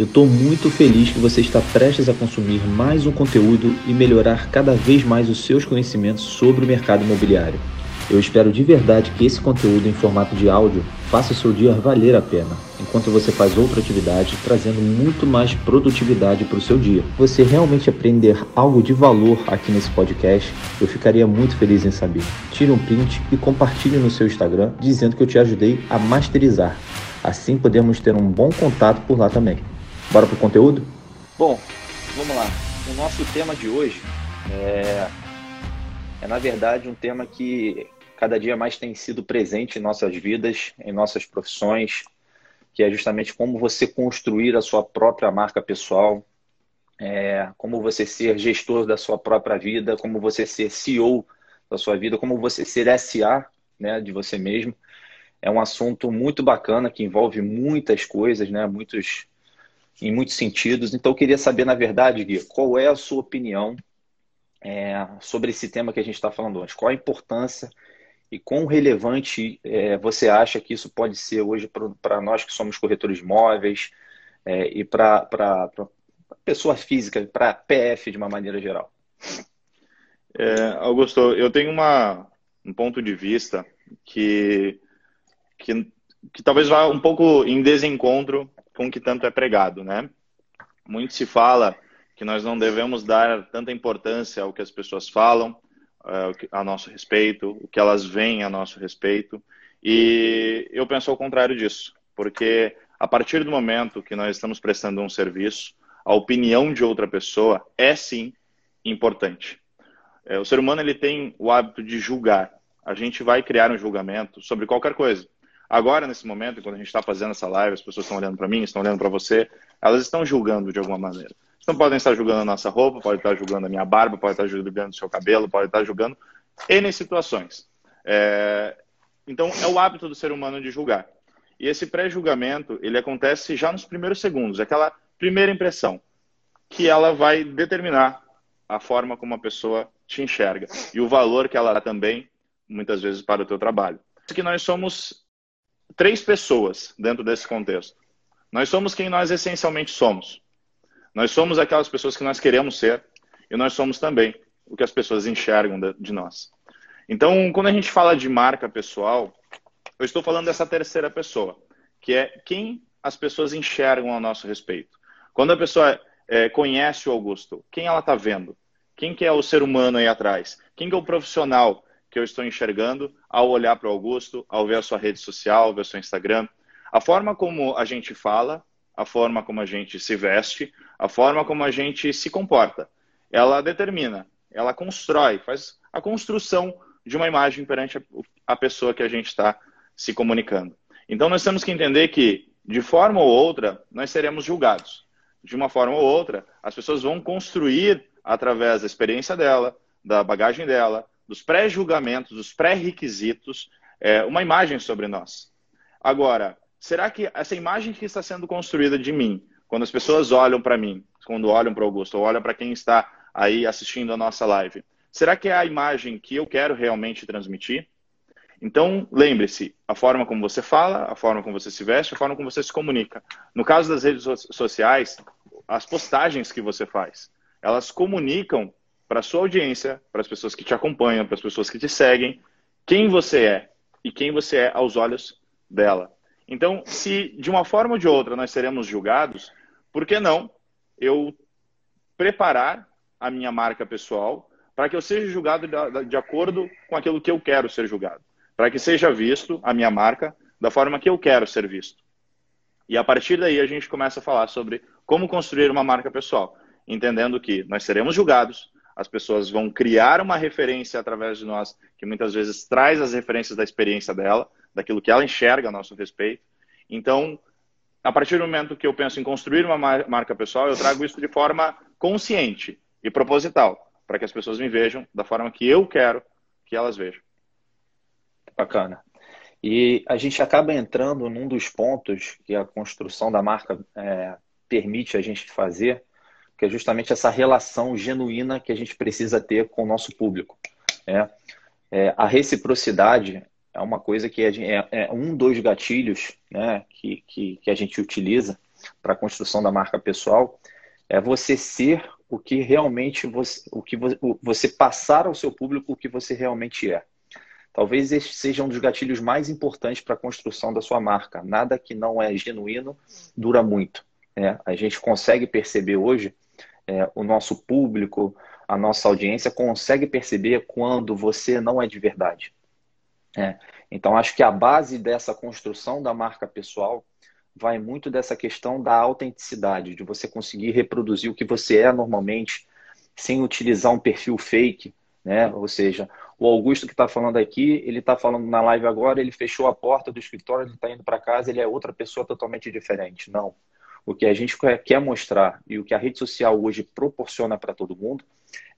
Eu estou muito feliz que você está prestes a consumir mais um conteúdo e melhorar cada vez mais os seus conhecimentos sobre o mercado imobiliário. Eu espero de verdade que esse conteúdo em formato de áudio faça o seu dia valer a pena, enquanto você faz outra atividade, trazendo muito mais produtividade para o seu dia. Você realmente aprender algo de valor aqui nesse podcast, eu ficaria muito feliz em saber. Tire um print e compartilhe no seu Instagram dizendo que eu te ajudei a masterizar. Assim podemos ter um bom contato por lá também. Bora pro conteúdo? Bom, vamos lá. O nosso tema de hoje é, é, na verdade, um tema que cada dia mais tem sido presente em nossas vidas, em nossas profissões, que é justamente como você construir a sua própria marca pessoal, é, como você ser gestor da sua própria vida, como você ser CEO da sua vida, como você ser SA né, de você mesmo. É um assunto muito bacana que envolve muitas coisas, né, muitos em muitos sentidos. Então, eu queria saber, na verdade, Gui, qual é a sua opinião é, sobre esse tema que a gente está falando hoje? Qual a importância e quão relevante é, você acha que isso pode ser hoje para nós que somos corretores de imóveis é, e para pessoa física, para PF de uma maneira geral? É, Augusto, eu tenho uma, um ponto de vista que, que, que talvez vá um pouco em desencontro com que tanto é pregado, né? Muito se fala que nós não devemos dar tanta importância ao que as pessoas falam uh, a nosso respeito, o que elas veem a nosso respeito. E eu penso ao contrário disso, porque a partir do momento que nós estamos prestando um serviço, a opinião de outra pessoa é sim importante. É, o ser humano ele tem o hábito de julgar. A gente vai criar um julgamento sobre qualquer coisa. Agora, nesse momento, quando a gente está fazendo essa live, as pessoas estão olhando para mim, estão olhando para você, elas estão julgando de alguma maneira. Então podem estar julgando a nossa roupa, podem estar julgando a minha barba, podem estar julgando o seu cabelo, podem estar julgando N situações. É... Então é o hábito do ser humano de julgar. E esse pré-julgamento, ele acontece já nos primeiros segundos, aquela primeira impressão, que ela vai determinar a forma como a pessoa te enxerga e o valor que ela dá também, muitas vezes, para o teu trabalho. Que nós somos três pessoas dentro desse contexto. Nós somos quem nós essencialmente somos. Nós somos aquelas pessoas que nós queremos ser e nós somos também o que as pessoas enxergam de nós. Então, quando a gente fala de marca pessoal, eu estou falando dessa terceira pessoa, que é quem as pessoas enxergam a nosso respeito. Quando a pessoa é, conhece o Augusto, quem ela está vendo? Quem que é o ser humano aí atrás? Quem que é o profissional que eu estou enxergando ao olhar para o Augusto, ao ver a sua rede social, ver o seu Instagram. A forma como a gente fala, a forma como a gente se veste, a forma como a gente se comporta, ela determina, ela constrói, faz a construção de uma imagem perante a pessoa que a gente está se comunicando. Então nós temos que entender que, de forma ou outra, nós seremos julgados. De uma forma ou outra, as pessoas vão construir, através da experiência dela, da bagagem dela, dos pré-julgamentos, dos pré-requisitos, é, uma imagem sobre nós. Agora, será que essa imagem que está sendo construída de mim, quando as pessoas olham para mim, quando olham para o Augusto, ou olham para quem está aí assistindo a nossa live, será que é a imagem que eu quero realmente transmitir? Então, lembre-se, a forma como você fala, a forma como você se veste, a forma como você se comunica. No caso das redes sociais, as postagens que você faz, elas comunicam para sua audiência, para as pessoas que te acompanham, para as pessoas que te seguem, quem você é e quem você é aos olhos dela. Então, se de uma forma ou de outra nós seremos julgados, por que não eu preparar a minha marca pessoal para que eu seja julgado de acordo com aquilo que eu quero ser julgado? Para que seja visto a minha marca da forma que eu quero ser visto. E a partir daí a gente começa a falar sobre como construir uma marca pessoal, entendendo que nós seremos julgados, as pessoas vão criar uma referência através de nós, que muitas vezes traz as referências da experiência dela, daquilo que ela enxerga a nosso respeito. Então, a partir do momento que eu penso em construir uma marca pessoal, eu trago isso de forma consciente e proposital, para que as pessoas me vejam da forma que eu quero que elas vejam. Bacana. E a gente acaba entrando num dos pontos que a construção da marca é, permite a gente fazer, que é justamente essa relação genuína que a gente precisa ter com o nosso público. É, é a reciprocidade é uma coisa que é, é, um dos gatilhos né, que, que, que, a gente utiliza para a construção da marca pessoal é você ser o que realmente você, o que você passar ao seu público o que você realmente é. Talvez este seja um dos gatilhos mais importantes para a construção da sua marca. Nada que não é genuíno dura muito. Né? A gente consegue perceber hoje, é, o nosso público, a nossa audiência consegue perceber quando você não é de verdade. É. Então, acho que a base dessa construção da marca pessoal vai muito dessa questão da autenticidade, de você conseguir reproduzir o que você é normalmente, sem utilizar um perfil fake, né? Ou seja, o Augusto que está falando aqui, ele está falando na live agora, ele fechou a porta do escritório, ele está indo para casa, ele é outra pessoa totalmente diferente. Não. O que a gente quer mostrar e o que a rede social hoje proporciona para todo mundo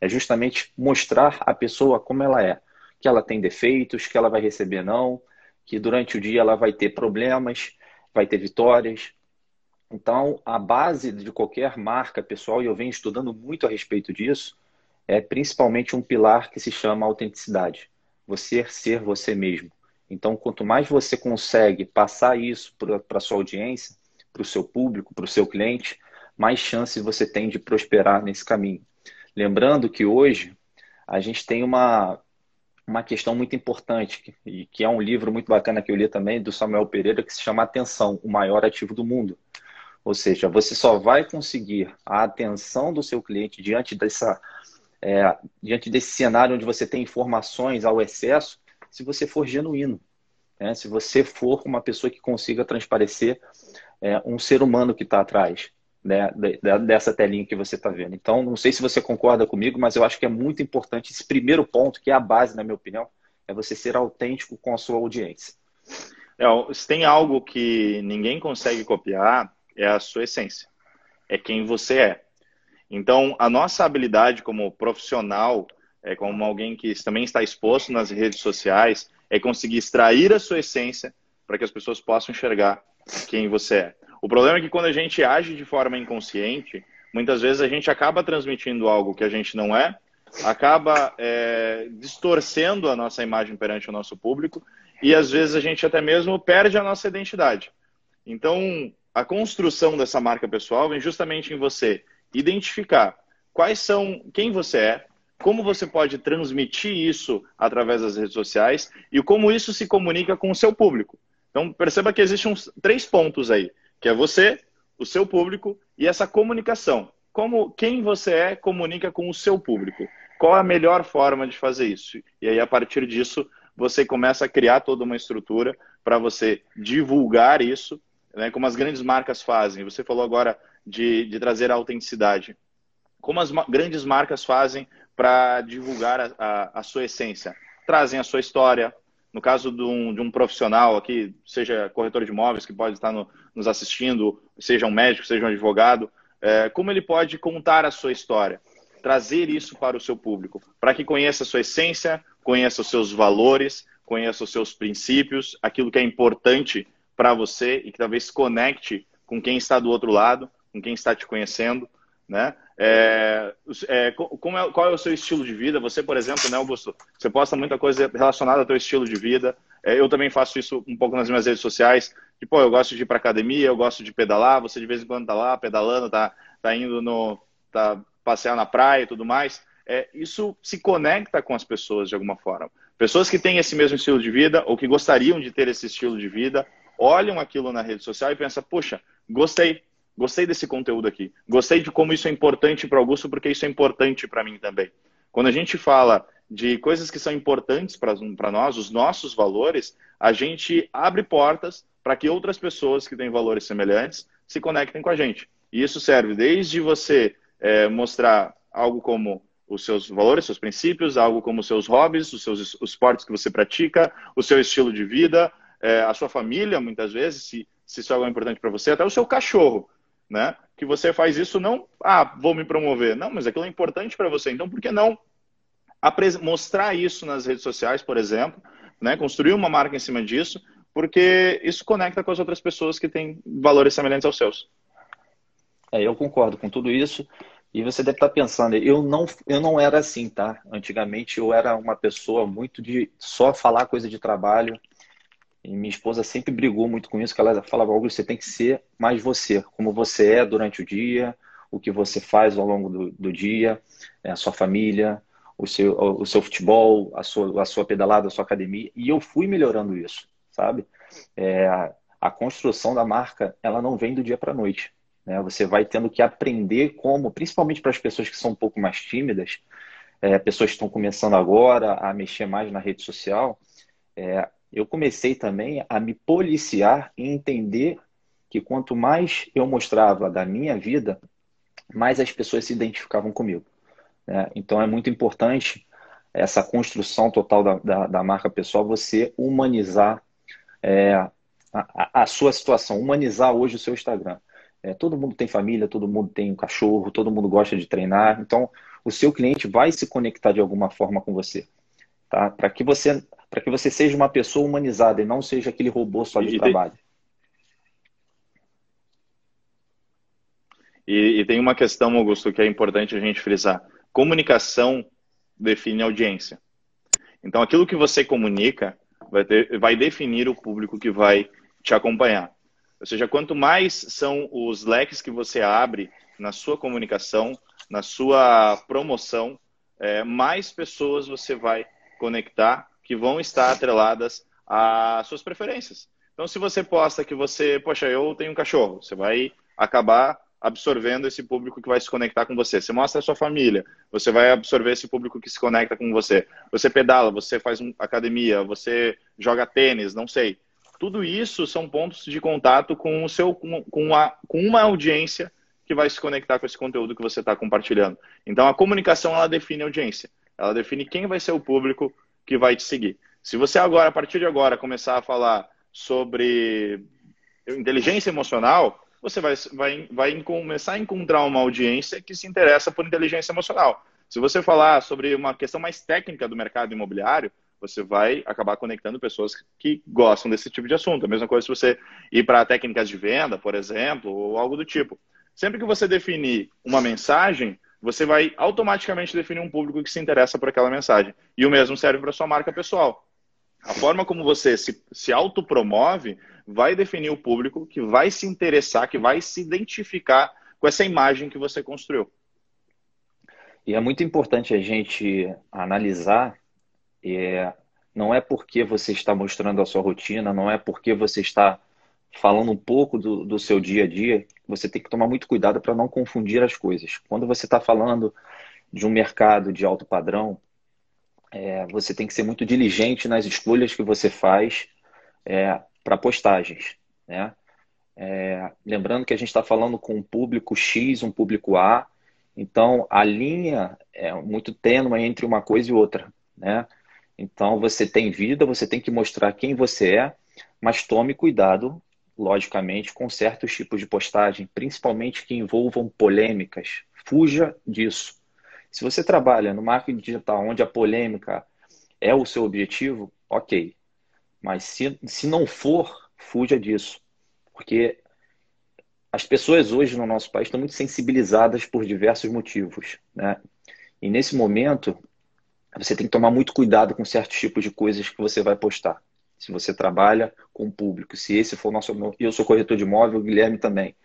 é justamente mostrar a pessoa como ela é. Que ela tem defeitos, que ela vai receber não, que durante o dia ela vai ter problemas, vai ter vitórias. Então, a base de qualquer marca pessoal, e eu venho estudando muito a respeito disso, é principalmente um pilar que se chama autenticidade. Você ser você mesmo. Então, quanto mais você consegue passar isso para a sua audiência, para o seu público, para o seu cliente, mais chances você tem de prosperar nesse caminho. Lembrando que hoje a gente tem uma, uma questão muito importante, e que é um livro muito bacana que eu li também, do Samuel Pereira, que se chama Atenção, o maior ativo do mundo. Ou seja, você só vai conseguir a atenção do seu cliente diante dessa é, diante desse cenário onde você tem informações ao excesso, se você for genuíno. Né? Se você for uma pessoa que consiga transparecer é, um ser humano que está atrás né, dessa telinha que você está vendo. Então, não sei se você concorda comigo, mas eu acho que é muito importante esse primeiro ponto, que é a base, na minha opinião, é você ser autêntico com a sua audiência. É, se tem algo que ninguém consegue copiar, é a sua essência. É quem você é. Então, a nossa habilidade como profissional, é, como alguém que também está exposto nas redes sociais, é conseguir extrair a sua essência para que as pessoas possam enxergar quem você é. O problema é que quando a gente age de forma inconsciente, muitas vezes a gente acaba transmitindo algo que a gente não é, acaba é, distorcendo a nossa imagem perante o nosso público e às vezes a gente até mesmo perde a nossa identidade. Então, a construção dessa marca pessoal vem justamente em você identificar quais são, quem você é, como você pode transmitir isso através das redes sociais e como isso se comunica com o seu público. Então, perceba que existem uns três pontos aí, que é você, o seu público e essa comunicação. Como quem você é comunica com o seu público. Qual a melhor forma de fazer isso? E aí, a partir disso, você começa a criar toda uma estrutura para você divulgar isso, né, como as grandes marcas fazem. Você falou agora de, de trazer a autenticidade. Como as grandes marcas fazem para divulgar a, a, a, sua essência? Trazem a sua história. No caso de um, de um profissional aqui, seja corretor de imóveis que pode estar no, nos assistindo, seja um médico, seja um advogado, é, como ele pode contar a sua história? Trazer isso para o seu público, para que conheça a sua essência, conheça os seus valores, conheça os seus princípios, aquilo que é importante para você e que talvez conecte com quem está do outro lado, com quem está te conhecendo, né? É, é, é, qual é o seu estilo de vida? Você, por exemplo, né, Augusto, você posta muita coisa relacionada ao teu estilo de vida. É, eu também faço isso um pouco nas minhas redes sociais. Tipo, eu gosto de ir para academia, eu gosto de pedalar. Você de vez em quando tá lá pedalando, tá, tá indo no, tá passear na praia e tudo mais. É, isso se conecta com as pessoas de alguma forma. Pessoas que têm esse mesmo estilo de vida ou que gostariam de ter esse estilo de vida olham aquilo na rede social e pensam: poxa, gostei, Gostei desse conteúdo aqui. Gostei de como isso é importante para o Augusto, porque isso é importante para mim também. Quando a gente fala de coisas que são importantes para nós, os nossos valores, a gente abre portas para que outras pessoas que têm valores semelhantes se conectem com a gente. E isso serve desde você é, mostrar algo como os seus valores, seus princípios, algo como os seus hobbies, os seus os esportes que você pratica, o seu estilo de vida, é, a sua família, muitas vezes, se, se isso é algo importante para você, até o seu cachorro né? Que você faz isso não, ah, vou me promover. Não, mas aquilo é importante para você. Então, por que não mostrar isso nas redes sociais, por exemplo, né? Construir uma marca em cima disso, porque isso conecta com as outras pessoas que têm valores semelhantes aos seus. É, eu concordo com tudo isso. E você deve estar pensando, eu não, eu não era assim, tá? Antigamente eu era uma pessoa muito de só falar coisa de trabalho. E minha esposa sempre brigou muito com isso, que ela falava, Augusto, você tem que ser mais você, como você é durante o dia, o que você faz ao longo do, do dia, é, a sua família, o seu, o seu futebol, a sua, a sua pedalada, a sua academia. E eu fui melhorando isso, sabe? É, a construção da marca, ela não vem do dia para a noite. Né? Você vai tendo que aprender como, principalmente para as pessoas que são um pouco mais tímidas, é, pessoas que estão começando agora a mexer mais na rede social, é, eu comecei também a me policiar e entender que quanto mais eu mostrava da minha vida, mais as pessoas se identificavam comigo. Né? Então é muito importante essa construção total da, da, da marca pessoal, você humanizar é, a, a, sua situação, humanizar hoje o seu Instagram. É, todo mundo tem família, todo mundo tem um cachorro, todo mundo gosta de treinar. Então, o seu cliente vai se conectar de alguma forma com você, tá? Para que você para que você seja uma pessoa humanizada e não seja aquele robô só de e trabalho. Tem... E, e, tem uma questão, Augusto, que é importante a gente frisar. Comunicação define audiência. Então, aquilo que você comunica vai, ter, vai definir o público que vai te acompanhar. Ou seja, quanto mais são os leques que você abre na sua comunicação, na sua promoção, é, mais pessoas você vai conectar que vão estar atreladas às suas preferências. Então, se você posta que você, poxa, eu tenho um cachorro, você vai acabar absorvendo esse público que vai se conectar com você. Você mostra a sua família, você vai absorver esse público que se conecta com você. Você pedala, você faz academia, você joga tênis, não sei. Tudo isso são pontos de contato com o seu com, a, com uma audiência que vai se conectar com esse conteúdo que você está compartilhando. Então a comunicação ela define a audiência, ela define quem vai ser o público que vai te seguir. Se você agora, a partir de agora, começar a falar sobre inteligência emocional, você vai, vai, vai começar a encontrar uma audiência que se interessa por inteligência emocional. Se você falar sobre uma questão mais técnica do mercado imobiliário, você vai acabar conectando pessoas que gostam desse tipo de assunto. A mesma coisa se você ir para técnicas de venda, por exemplo, ou algo do tipo. Sempre que você definir uma mensagem, você vai automaticamente definir um público que se interessa por aquela mensagem. E o mesmo serve para sua marca pessoal. A forma como você se, se autopromove vai definir o público que vai se interessar, que vai se identificar com essa imagem que você construiu. E é muito importante a gente analisar é, não é porque você está mostrando a sua rotina, não é porque você está falando um pouco do, do seu dia a dia, você tem que tomar muito cuidado para não confundir as coisas. Quando você está falando de um mercado de alto padrão, é, você tem que ser muito diligente nas escolhas que você faz é, para postagens. Né? É, lembrando que a gente está falando com um público X, um público A, então a linha é muito tênue entre uma coisa e outra. Né? Então, você tem vida, você tem que mostrar quem você é, mas tome cuidado, logicamente, com certos tipos de postagem, principalmente que envolvam polêmicas. Fuja disso. Se você trabalha no marketing digital onde a polêmica é o seu objetivo, ok. Mas se, se não for, fuja disso. Porque as pessoas hoje no nosso país estão muito sensibilizadas por diversos motivos. Né? E nesse momento, você tem que tomar muito cuidado com certos tipos de coisas que você vai postar. Se você trabalha com o público, se esse for o nosso. Eu sou corretor de imóvel, o Guilherme também.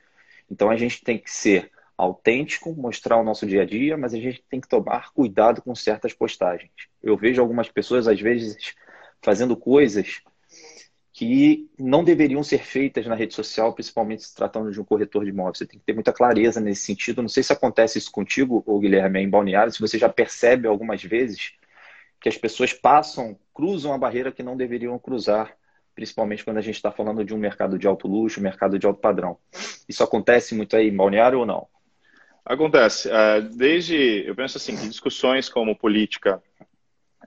Então a gente tem que ser autêntico, mostrar o nosso dia a dia, mas a gente tem que tomar cuidado com certas postagens. Eu vejo algumas pessoas, às vezes, fazendo coisas que não deveriam ser feitas na rede social, principalmente se tratando de um corretor de imóveis. Você tem que ter muita clareza nesse sentido. Não sei se acontece isso contigo, ou Guilherme, em Balneário, se você já percebe algumas vezes que as pessoas passam, cruzam a barreira que não deveriam cruzar, principalmente quando a gente está falando de um mercado de alto luxo, mercado de alto padrão. Isso acontece muito aí Balneário ou não? Acontece. É, desde, eu penso assim, que discussões como política,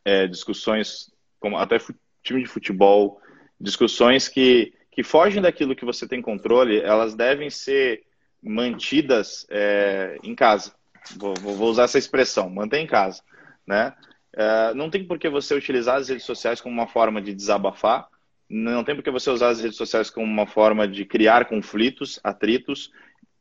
é, discussões como até time de futebol, discussões que, que fogem daquilo que você tem controle, elas devem ser mantidas é, em casa. Vou, vou, usar essa expressão, manter em casa, né? É, não tem por que você utilizar as redes sociais como uma forma de desabafar, não tem por que você usar as redes sociais como uma forma de criar conflitos, atritos,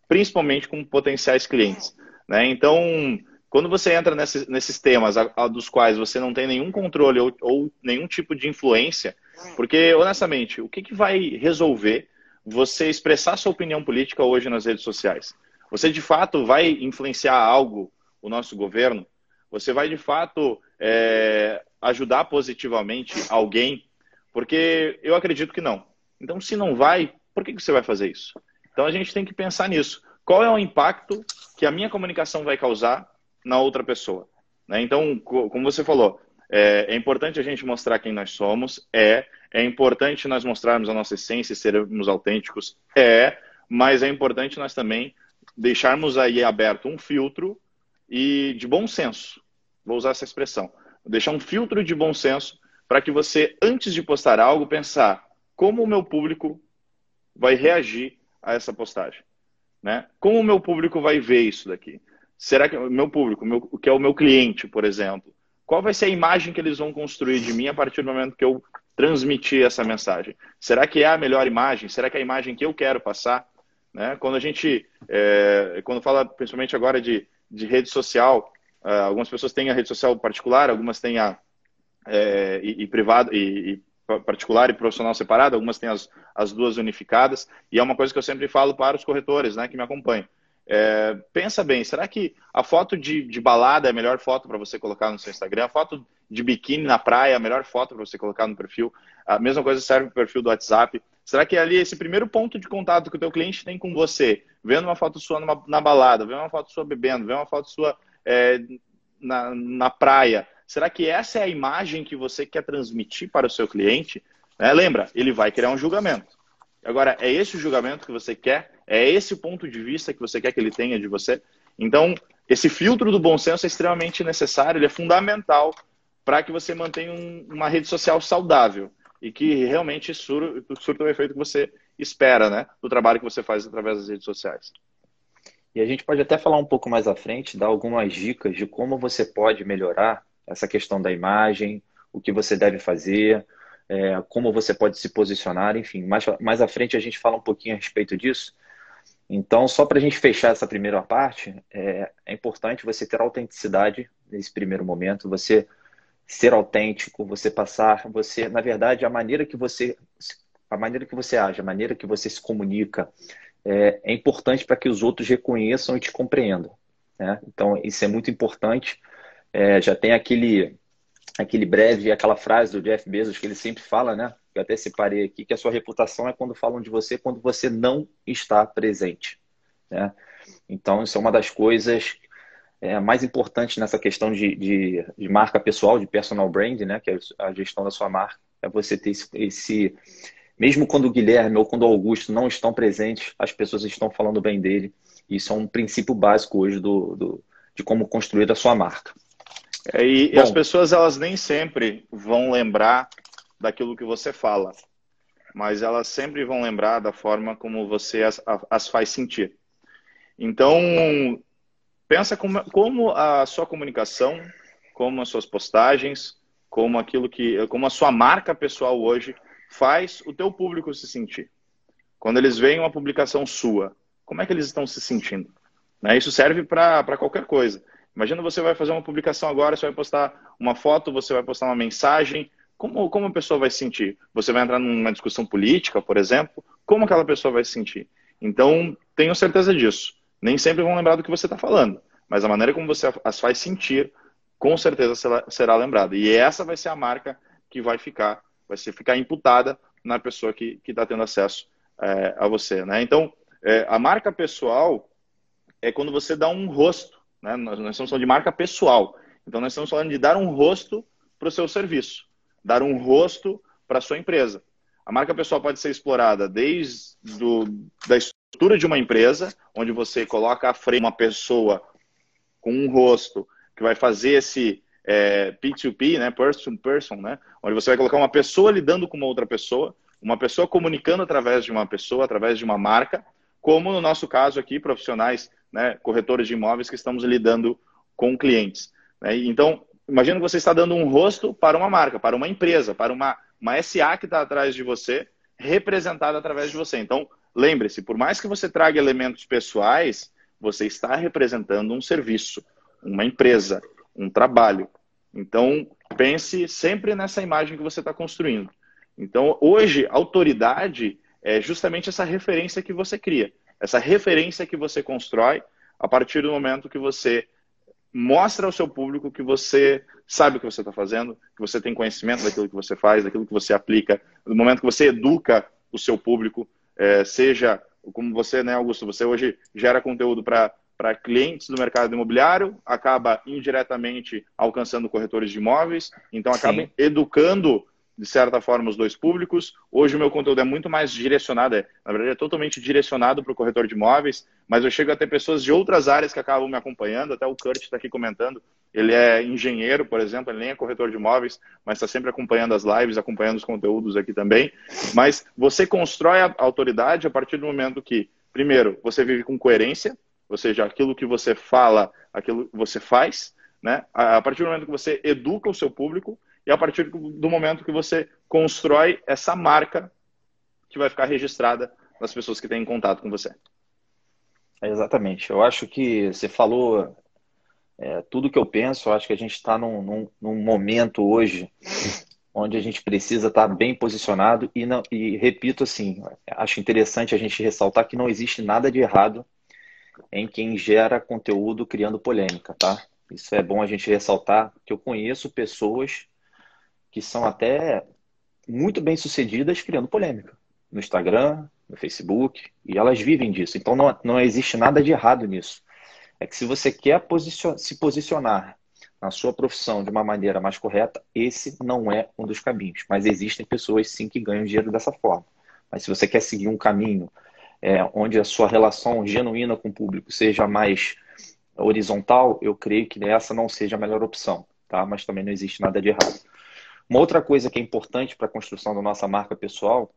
principalmente com potenciais clientes. Né? Então, Quando você entra nesses, nesses temas a, a, dos quais você não tem nenhum controle ou, ou, nenhum tipo de influência, porque, honestamente, o que, que vai resolver você expressar sua opinião política hoje nas redes sociais? Você, de fato, vai influenciar algo o nosso governo? Você vai, de fato, é, ajudar positivamente alguém? Porque eu acredito que não. Então, se não vai, por que, que você vai fazer isso? Então, a gente tem que pensar nisso. Qual é o impacto que a minha comunicação vai causar na outra pessoa. Né? Então, como você falou, é, é, importante a gente mostrar quem nós somos, é, é importante nós mostrarmos a nossa essência e sermos autênticos, é, mas é importante nós também deixarmos aí aberto um filtro e de bom senso, vou usar essa expressão, deixar um filtro de bom senso para que você, antes de postar algo, pensar como o meu público vai reagir a essa postagem, né? Como o meu público vai ver isso daqui? Será que o meu público, meu, que é o meu cliente, por exemplo, qual vai ser a imagem que eles vão construir de mim a partir do momento que eu transmitir essa mensagem? Será que é a melhor imagem? Será que é a imagem que eu quero passar? Né? Quando a gente, é, quando fala principalmente agora de, de rede social, é, algumas pessoas têm a rede social particular, algumas têm a é, e, e privado e, e particular e profissional separado, algumas têm as, as duas unificadas, e é uma coisa que eu sempre falo para os corretores né, que me acompanham. É, pensa bem, será que a foto de, de balada é a melhor foto para você colocar no seu Instagram? A foto de biquíni na praia é a melhor foto para você colocar no perfil? A mesma coisa serve para o perfil do WhatsApp. Será que ali esse primeiro ponto de contato que o teu cliente tem com você, vendo uma foto sua numa, na balada, vendo uma foto sua bebendo, vendo uma foto sua é, na, na praia, será que essa é a imagem que você quer transmitir para o seu cliente? É, lembra, ele vai criar um julgamento. Agora, é esse o julgamento que você quer? É esse o ponto de vista que você quer que ele tenha de você? Então, esse filtro do bom senso é extremamente necessário, ele é fundamental para que você mantenha um, uma rede social saudável e que realmente sur, surta o efeito que você espera, né, do trabalho que você faz através das redes sociais. E a gente pode até falar um pouco mais à frente, dar algumas dicas de como você pode melhorar essa questão da imagem, o que você deve fazer, é, como você pode se posicionar, enfim. Mais, mais à frente a gente fala um pouquinho a respeito disso. Então, só para a gente fechar essa primeira parte, é, é, importante você ter autenticidade nesse primeiro momento, você ser autêntico, você passar, você, na verdade, a maneira que você, a maneira que você age, a maneira que você se comunica, é, é importante para que os outros reconheçam e te compreendam. Né? Então, isso é muito importante. É, já tem aquele aquele breve, aquela frase do Jeff Bezos que ele sempre fala, né? Eu até separei aqui, que a sua reputação é quando falam de você quando você não está presente. Né? Então, isso é uma das coisas é, mais importantes nessa questão de, de, de, marca pessoal, de personal brand, né? Que é a gestão da sua marca. É você ter esse, esse. Mesmo quando o Guilherme ou quando o Augusto não estão presentes, as pessoas estão falando bem dele. Isso é um princípio básico hoje do, do de como construir a sua marca. É, e, e as pessoas elas nem sempre vão lembrar daquilo que você fala, mas elas sempre vão lembrar da forma como você as, as faz sentir. Então, pensa como, como a sua comunicação, como as suas postagens, como aquilo que, como a sua marca pessoal hoje faz o teu público se sentir. Quando eles veem uma publicação sua, como é que eles estão se sentindo? Né? Isso serve para qualquer coisa. Imagina você vai fazer uma publicação agora, você vai postar uma foto, você vai postar uma mensagem. Como, como a pessoa vai se sentir? Você vai entrar numa discussão política, por exemplo? Como aquela pessoa vai se sentir? Então, tenho certeza disso. Nem sempre vão lembrar do que você está falando, mas a maneira como você as faz sentir, com certeza será, será lembrada. E essa vai ser a marca que vai ficar, vai ser ficar imputada na pessoa que está tendo acesso é, a você. Né? Então, é, a marca pessoal é quando você dá um rosto né? Nós, nós estamos falando de marca pessoal. Então, nós estamos falando de dar um rosto para o seu serviço, dar um rosto para a sua empresa. A marca pessoal pode ser explorada desde do, da estrutura de uma empresa, onde você coloca à frente uma pessoa com um rosto que vai fazer esse é, P2P, né, person to person, né, onde você vai colocar uma pessoa lidando com uma outra pessoa, uma pessoa comunicando através de uma pessoa, através de uma marca, como no nosso caso aqui, profissionais né, corretores de imóveis que estamos lidando com clientes. Né? Então, imagina que você está dando um rosto para uma marca, para uma empresa, para uma, uma SA que está atrás de você, representada através de você. Então, lembre-se, por mais que você traga elementos pessoais, você está representando um serviço. uma empresa, um trabalho. Então, pense sempre nessa imagem que você está construindo. Então, hoje, autoridade é justamente essa referência que você cria, essa referência que você constrói a partir do momento que você mostra ao seu público que você sabe o que você está fazendo, que você tem conhecimento daquilo que você faz, daquilo que você aplica, no momento que você educa o seu público, é, seja como você, né, Augusto, você hoje gera conteúdo para para clientes do mercado imobiliário, acaba indiretamente alcançando corretores de imóveis, então acaba Sim. educando de certa forma, os dois públicos. Hoje o meu conteúdo é muito mais direcionado, é, na verdade é totalmente direcionado para o corretor de imóveis, mas eu chego a ter pessoas de outras áreas que acabam me acompanhando, até o Kurt está aqui comentando, ele é engenheiro, por exemplo, ele nem é corretor de imóveis, mas está sempre acompanhando as lives, acompanhando os conteúdos aqui também. Mas você constrói a autoridade a partir do momento que, primeiro, você vive com coerência, ou seja, aquilo que você fala, aquilo que você faz, né? A partir do momento que você educa o seu público, e a partir do momento que você constrói essa marca que vai ficar registrada nas pessoas que têm contato com você. exatamente. Eu acho que você falou é, tudo que eu penso. Eu acho que a gente está num, num, num, momento hoje onde a gente precisa estar tá bem posicionado e, não, e repito assim, acho interessante a gente ressaltar que não existe nada de errado em quem gera conteúdo criando polêmica, tá? Isso é bom a gente ressaltar que eu conheço pessoas que são até muito bem sucedidas criando polêmica no Instagram, no Facebook, e elas vivem disso. Então não, não existe nada de errado nisso. É que se você quer posicion se posicionar na sua profissão de uma maneira mais correta, esse não é um dos caminhos. Mas existem pessoas sim que ganham dinheiro dessa forma. Mas se você quer seguir um caminho é, onde a sua relação genuína com o público seja mais horizontal, eu creio que essa não seja a melhor opção, tá? Mas também não existe nada de errado. Uma outra coisa que é importante para a construção da nossa marca pessoal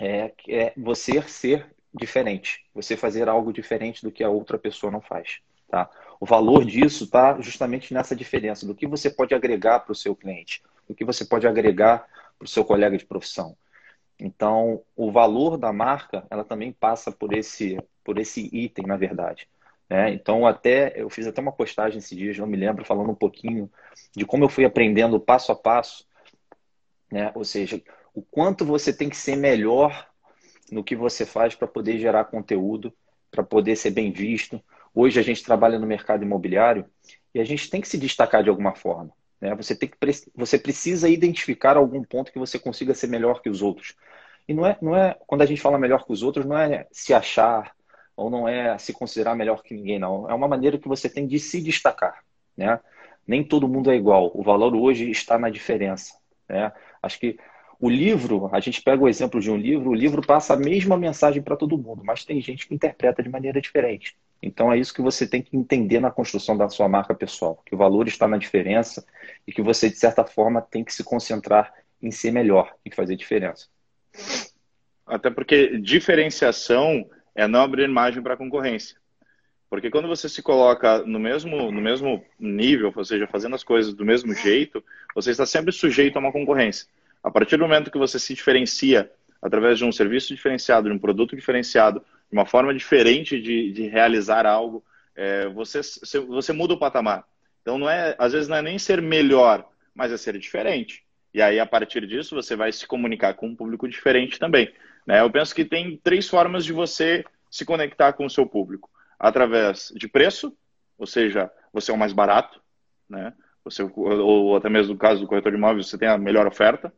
é, é você ser diferente, você fazer algo diferente do que a outra pessoa não faz. Tá? O valor disso está justamente nessa diferença do que você pode agregar para o seu cliente, do que você pode agregar para o seu colega de profissão. Então, o valor da marca, ela também passa por esse, por esse item, na verdade. Né? Então, até eu fiz até uma postagem esses dias, não me lembro, falando um pouquinho de como eu fui aprendendo passo a passo né? Ou seja, o quanto você tem que ser melhor no que você faz para poder gerar conteúdo, para poder ser bem visto. Hoje a gente trabalha no mercado imobiliário e a gente tem que se destacar de alguma forma. Né? Você, tem que, você precisa identificar algum ponto que você consiga ser melhor que os outros. E não é, não é quando a gente fala melhor que os outros, não é se achar ou não é se considerar melhor que ninguém, não. É uma maneira que você tem de se destacar. Né? Nem todo mundo é igual. O valor hoje está na diferença. Né? Acho que o livro, a gente pega o exemplo de um livro, o livro passa a mesma mensagem para todo mundo, mas tem gente que interpreta de maneira diferente. Então é isso que você tem que entender na construção da sua marca pessoal, que o valor está na diferença e que você, de certa forma, tem que se concentrar em ser melhor e fazer diferença. Até porque diferenciação é não abrir margem para concorrência. Porque quando você se coloca no mesmo, no mesmo nível, ou seja, fazendo as coisas do mesmo jeito, você está sempre sujeito a uma concorrência. A partir do momento que você se diferencia através de um serviço diferenciado, de um produto diferenciado, uma forma diferente de, de realizar algo, é, você, você muda o patamar. Então, não é, às vezes não é nem ser melhor, mas é ser diferente. E aí, a partir disso, você vai se comunicar com um público diferente também. Né? Eu penso que tem três formas de você se conectar com o seu público através de preço, ou seja, você é o mais barato, né? Você, ou até mesmo no caso do corretor de imóveis, você tem a melhor oferta.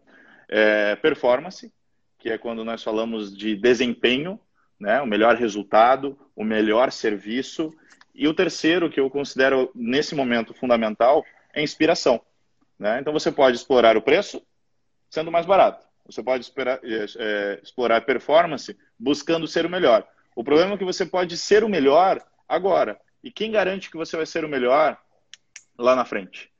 É, performance, que é quando nós falamos de desempenho, né? o melhor resultado, o melhor serviço. E o terceiro, que eu considero nesse momento fundamental, é inspiração. Né? Então você pode explorar o preço sendo mais barato. Você pode esperar, é, é explorar performance buscando ser o melhor. O problema é que você pode ser o melhor agora. E quem garante que você vai ser o melhor lá na frente?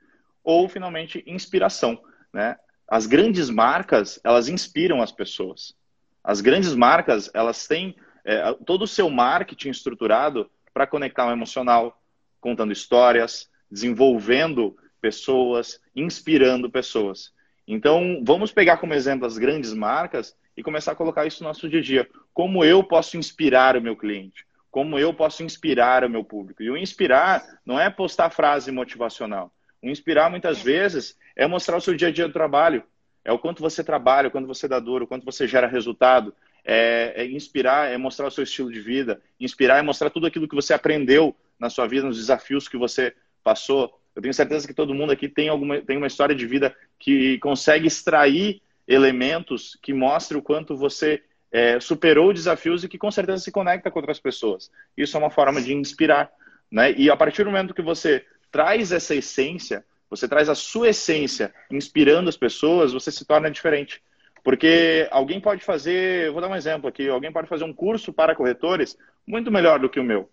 Ou, finalmente, inspiração. Né? As grandes marcas, elas inspiram as pessoas. As grandes marcas, elas têm é, todo o seu marketing estruturado para conectar o emocional, contando histórias, desenvolvendo pessoas, inspirando pessoas. Então, vamos pegar como exemplo as grandes marcas e começar a colocar isso no nosso dia a dia. Como eu posso inspirar o meu cliente? como eu posso inspirar o meu público. E o inspirar não é postar frase motivacional. O inspirar, muitas vezes, é mostrar o seu dia a dia do trabalho. É o quanto você trabalha, o quanto você dá duro, o quanto você gera resultado. É, é, inspirar, é mostrar o seu estilo de vida. Inspirar é mostrar tudo aquilo que você aprendeu na sua vida, nos desafios que você passou. Eu tenho certeza que todo mundo aqui tem, alguma, tem uma história de vida que consegue extrair elementos que mostrem o quanto você é, superou desafios e que com certeza se conecta com outras pessoas. Isso é uma forma de inspirar. Né? E a partir do momento que você traz essa essência, você traz a sua essência inspirando as pessoas, você se torna diferente. Porque alguém pode fazer, vou dar um exemplo aqui, alguém pode fazer um curso para corretores muito melhor do que o meu.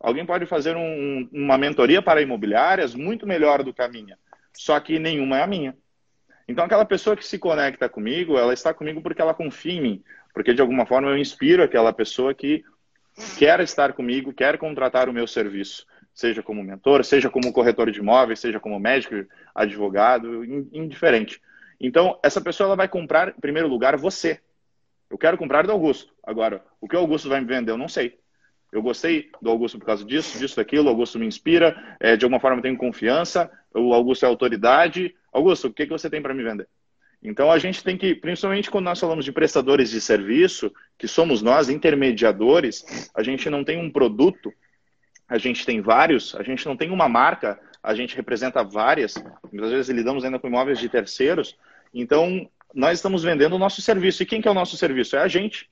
Alguém pode fazer um, uma mentoria para imobiliárias muito melhor do que a minha. Só que nenhuma é a minha. Então, aquela pessoa que se conecta comigo, ela está comigo porque ela confia em mim. Porque, de alguma forma, eu inspiro aquela pessoa que quer estar comigo, quer contratar o meu serviço seja como mentor, seja como corretor de imóveis, seja como médico, advogado, indiferente. Então, essa pessoa ela vai comprar, em primeiro lugar, você. Eu quero comprar do Augusto. Agora, o que o Augusto vai me vender, eu não sei. Eu gostei do Augusto por causa disso, disso, daquilo. O Augusto me inspira, é, de alguma forma eu tenho confiança. O Augusto é autoridade. Augusto, o que, que você tem para me vender? Então, a gente tem que, principalmente quando nós falamos de prestadores de serviço, que somos nós, intermediadores, a gente não tem um produto a gente tem vários, a gente não tem uma marca, a gente representa várias, muitas vezes lidamos ainda com imóveis de terceiros, então nós estamos vendendo o nosso serviço. E quem que é o nosso serviço? É a gente.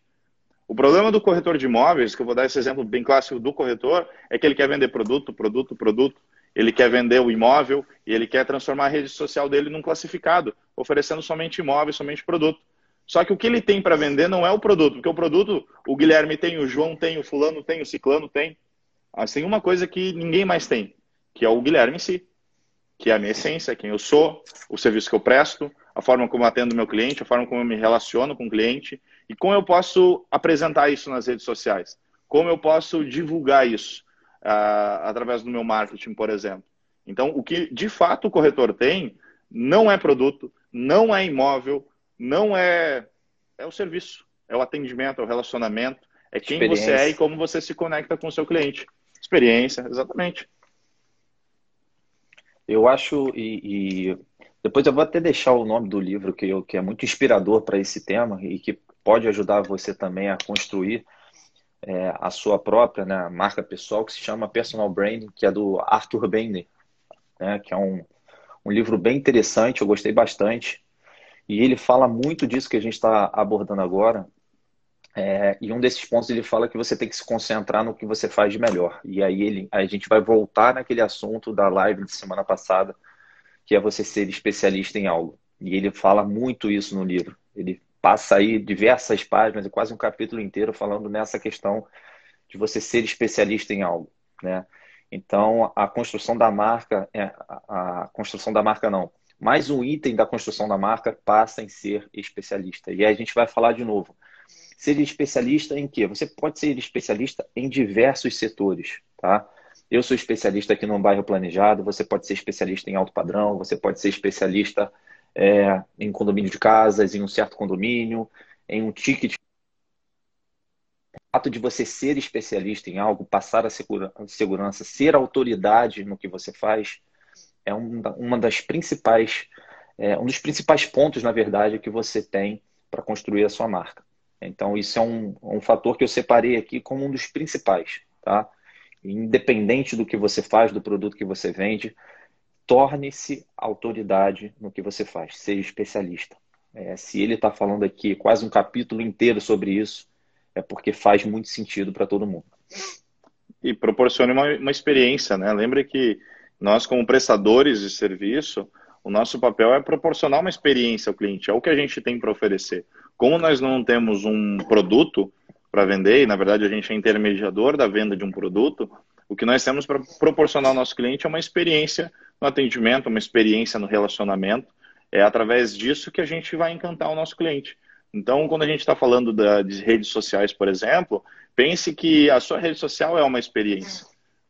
O problema do corretor de imóveis, que eu vou dar esse exemplo bem clássico do corretor, é que ele quer vender produto, produto, produto. Ele quer vender o imóvel e ele quer transformar a rede social dele num classificado, oferecendo somente imóvel, somente produto. Só que o que ele tem para vender não é o produto, porque o produto o Guilherme tem, o João tem, o fulano tem, o ciclano tem. Mas tem uma coisa que ninguém mais tem, que é o Guilherme em si, que é a minha essência, quem eu sou, o serviço que eu presto, a forma como eu atendo meu cliente, a forma como eu me relaciono com o cliente e como eu posso apresentar isso nas redes sociais, como eu posso divulgar isso uh, através do meu marketing, por exemplo. Então, o que de fato o corretor tem não é produto, não é imóvel, não é é o serviço, é o atendimento, é o relacionamento, é quem você é e como você se conecta com o seu cliente. Experiência, exatamente. Eu acho, e, e, depois eu vou até deixar o nome do livro, que, eu, que é muito inspirador para esse tema e que pode ajudar você também a construir é, a sua própria né, marca pessoal, que se chama Personal Branding, que é do Arthur Bender, né, que é um, um livro bem interessante, eu gostei bastante. E ele fala muito disso que a gente está abordando agora, é, e um desses pontos ele fala que você tem que se concentrar no que você faz de melhor. E aí ele, a gente vai voltar naquele assunto da live de semana passada, que é você ser especialista em algo. E ele fala muito isso no livro. Ele passa aí diversas páginas, quase um capítulo inteiro falando nessa questão de você ser especialista em algo, né? Então, a construção da marca, é, a, construção da marca não, mais um item da construção da marca passa em ser especialista. E aí a gente vai falar de novo ser especialista em quê? Você pode ser especialista em diversos setores, tá? Eu sou especialista aqui num bairro planejado, você pode ser especialista em alto padrão, você pode ser especialista é, em condomínio de casas, em um certo condomínio, em um ticket. O fato de você ser especialista em algo, passar a segurança, ser autoridade no que você faz, é uma das principais, é, um dos principais pontos, na verdade, que você tem para construir a sua marca. Então, isso é um, um fator que eu separei aqui como um dos principais, tá? Independente do que você faz, do produto que você vende, torne-se autoridade no que você faz, seja especialista. É, se ele está falando aqui quase um capítulo inteiro sobre isso, é porque faz muito sentido para todo mundo. E proporcione uma, uma experiência, né? Lembre que nós, como prestadores de serviço, o nosso papel é proporcionar uma experiência ao cliente, é o que a gente tem para oferecer. Como nós não temos um produto para vender, e na verdade a gente é intermediador da venda de um produto, o que nós temos para proporcionar ao nosso cliente é uma experiência no atendimento, uma experiência no relacionamento. É através disso que a gente vai encantar o nosso cliente. Então, quando a gente está falando da, de redes sociais, por exemplo, pense que a sua rede social é uma experiência.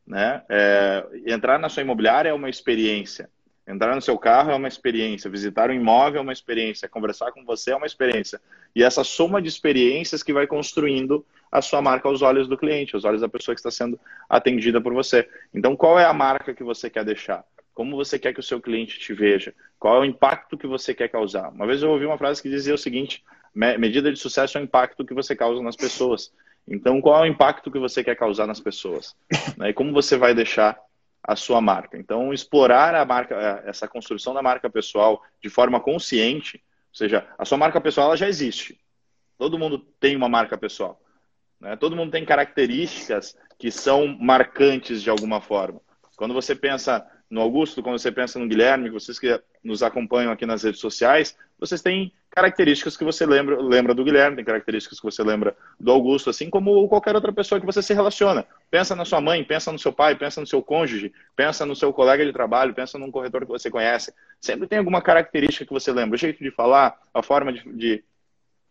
Né? É, entrar na sua imobiliária é uma experiência. Entrar no seu carro é uma experiência, visitar um imóvel é uma experiência, conversar com você é uma experiência. E essa soma de experiências que vai construindo a sua marca aos olhos do cliente, aos olhos da pessoa que está sendo atendida por você. Então, qual é a marca que você quer deixar? Como você quer que o seu cliente te veja? Qual é o impacto que você quer causar? Uma vez eu ouvi uma frase que dizia o seguinte: medida de sucesso é o impacto que você causa nas pessoas. Então, qual é o impacto que você quer causar nas pessoas? Né? E como você vai deixar a sua marca? Então, explorar a marca, é, essa construção da marca pessoal de forma consciente, ou seja, a sua marca pessoal ela já existe. Todo mundo tem uma marca pessoal. Né? Todo mundo tem características que são marcantes de alguma forma. Quando você pensa no Augusto, quando você pensa no Guilherme, vocês que nos acompanham aqui nas redes sociais, vocês têm características que você lembra, lembra do Guilherme, tem características que você lembra do Augusto, assim como qualquer outra pessoa que você se relaciona. Pensa na sua mãe, pensa no seu pai, pensa no seu cônjuge, pensa no seu colega de trabalho, pensa num corretor que você conhece. Sempre tem alguma característica que você lembra. O jeito de falar, a forma de, de,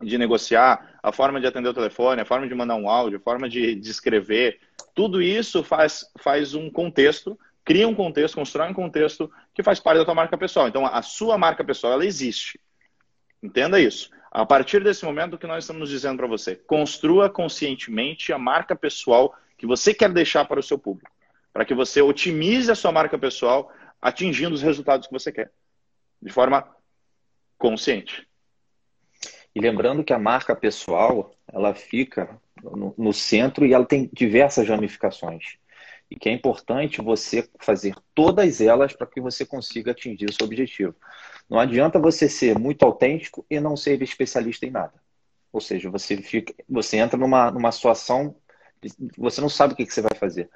de negociar, a forma de atender o telefone, a forma de mandar um áudio, a forma de, de escrever. Tudo isso faz, faz um contexto cria um contexto, constrói um contexto que faz parte da tua marca pessoal. Então, a sua marca pessoal, ela existe. Entenda isso. A partir desse momento, o que nós estamos dizendo para você? Construa conscientemente a marca pessoal que você quer deixar para o seu público. Para que você otimize a sua marca pessoal atingindo os resultados que você quer. De forma consciente. E lembrando que a marca pessoal, ela fica no, no centro e ela tem diversas ramificações e que é importante você fazer todas elas para que você consiga atingir o seu objetivo. Não adianta você ser muito autêntico e não ser especialista em nada. Ou seja, você fica, você entra numa, numa situação, você não sabe o que, que você vai fazer.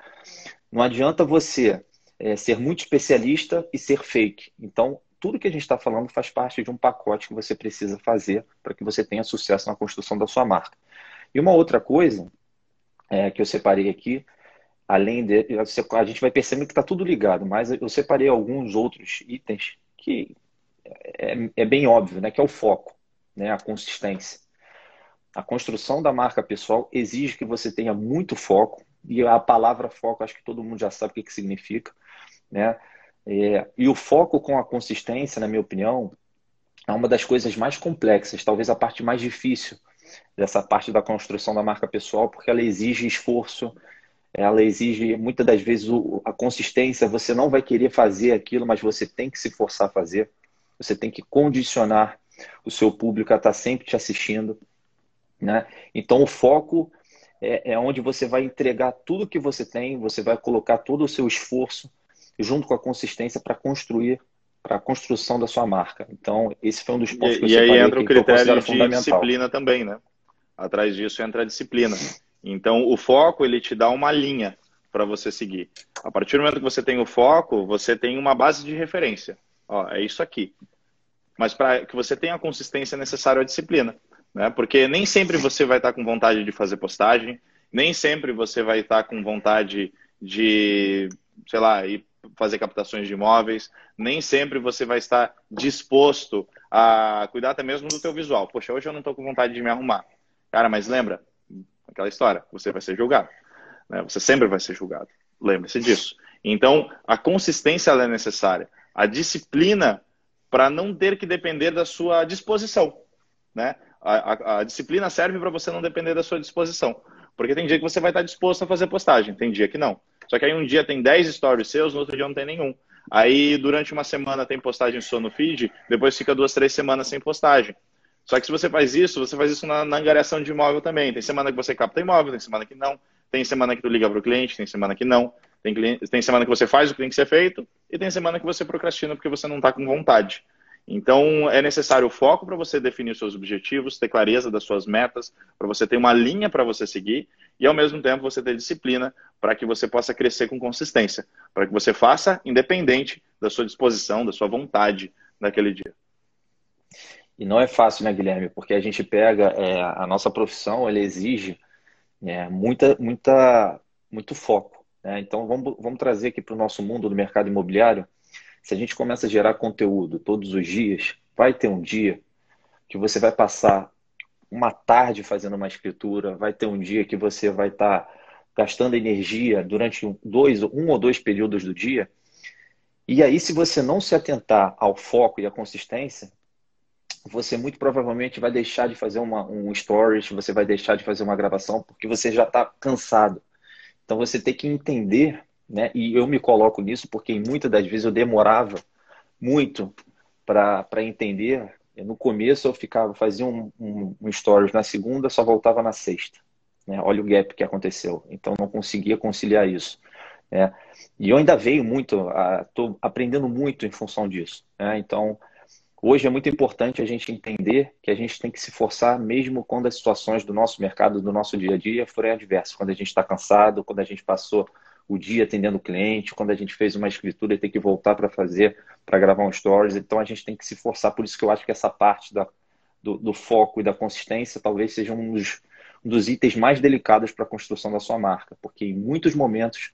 Não adianta você é, ser muito especialista e ser fake. Então, tudo que a gente está falando faz parte de um pacote que você precisa fazer para que você tenha sucesso na construção da sua marca. E uma outra coisa é, que eu separei aqui além de. A gente vai perceber que está tudo ligado, mas eu separei alguns outros itens que é, é, bem óbvio, né? Que é o foco, né? A consistência. A construção da marca pessoal exige que você tenha muito foco, e a palavra foco, acho que todo mundo já sabe o que, que significa, né? É, e o foco com a consistência, na minha opinião, é uma das coisas mais complexas, talvez a parte mais difícil dessa parte da construção da marca pessoal, porque ela exige esforço, ela exige muitas das vezes a consistência. Você não vai querer fazer aquilo, mas você tem que se forçar a fazer. Você tem que condicionar o seu público a estar sempre te assistindo. Né? Então, o foco é, é onde você vai entregar tudo que você tem, você vai colocar todo o seu esforço junto com a consistência para construir para a construção da sua marca. Então, esse foi um dos pontos e, que eu E aí entra o critério de disciplina também, né? Atrás disso entra a disciplina. Então, o foco ele te dá uma linha para você seguir. A partir do momento que você tem o foco, você tem uma base de referência. Ó, é isso aqui. Mas para que você tenha a consistência necessária a disciplina, né? Porque nem sempre você vai estar com vontade de fazer postagem, nem sempre você vai estar com vontade de, sei lá, ir fazer captações de imóveis, nem sempre você vai estar disposto a cuidar até mesmo do teu visual. Poxa, hoje eu não estou com vontade de me arrumar. Cara, mas lembra, aquela história, você vai ser julgado. Né? Você sempre vai ser julgado. Lembre-se disso. Então, a consistência é necessária. A disciplina para não ter que depender da sua disposição. Né? A, a, a disciplina serve para você não depender da sua disposição. Porque tem dia que você vai estar disposto a fazer postagem, tem dia que não. Só que aí um dia tem 10 stories seus, no outro dia não tem nenhum. Aí durante uma semana tem postagem só no feed, depois fica duas, três semanas sem postagem. Só que se você faz isso, você faz isso na, na angariação de imóvel também. Tem semana que você capta imóvel, tem semana que não. Tem semana que tu liga para o cliente, tem semana que não. Tem, cliente, tem semana que você faz o que tem que ser feito e tem semana que você procrastina porque você não está com vontade. Então, é necessário foco para você definir os seus objetivos, ter clareza das suas metas, para você ter uma linha para você seguir e, ao mesmo tempo, você ter disciplina para que você possa crescer com consistência, para que você faça independente da sua disposição, da sua vontade naquele dia. E não é fácil, né, Guilherme? Porque a gente pega é, a nossa profissão, ela exige é, muita, muita, muito foco. Né? Então, vamos, vamos trazer aqui para o nosso mundo do mercado imobiliário. Se a gente começa a gerar conteúdo todos os dias, vai ter um dia que você vai passar uma tarde fazendo uma escritura, vai ter um dia que você vai estar tá gastando energia durante dois, um ou dois períodos do dia. E aí, se você não se atentar ao foco e à consistência, você muito provavelmente vai deixar de fazer uma, um stories, você vai deixar de fazer uma gravação, porque você já está cansado. Então você tem que entender, né? E eu me coloco nisso porque muitas das vezes eu demorava muito para entender. No começo eu ficava, fazia um, um, um stories na segunda, só voltava na sexta. Né? Olha o gap que aconteceu. Então não conseguia conciliar isso. Né? E eu ainda veio muito, estou aprendendo muito em função disso. Né? Então Hoje é muito importante a gente entender que a gente tem que se forçar mesmo quando as situações do nosso mercado, do nosso dia a dia forem adversas. Quando a gente está cansado, quando a gente passou o dia atendendo o cliente, quando a gente fez uma escritura e tem que voltar para fazer, para gravar um stories. Então a gente tem que se forçar. Por isso que eu acho que essa parte da, do, do foco e da consistência talvez seja um dos, um dos itens mais delicados para a construção da sua marca. Porque em muitos momentos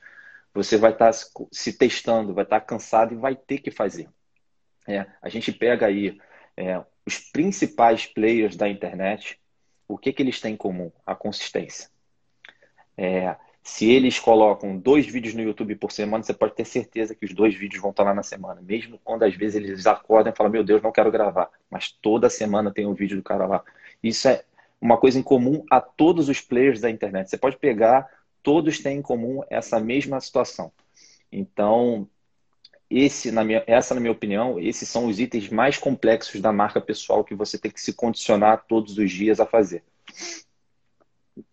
você vai estar tá se testando, vai estar tá cansado e vai ter que fazer. É, a gente pega aí é, os principais players da internet, o que, que eles têm em comum? A consistência. É, se eles colocam dois vídeos no YouTube por semana, você pode ter certeza que os dois vídeos vão estar lá na semana. Mesmo quando às vezes eles acordam e falam, meu Deus, não quero gravar. Mas toda semana tem um vídeo do cara lá. Isso é uma coisa em comum a todos os players da internet. Você pode pegar, todos têm em comum essa mesma situação. Então, esse, na minha, essa, na minha opinião, esses são os itens mais complexos da marca pessoal que você tem que se condicionar todos os dias a fazer.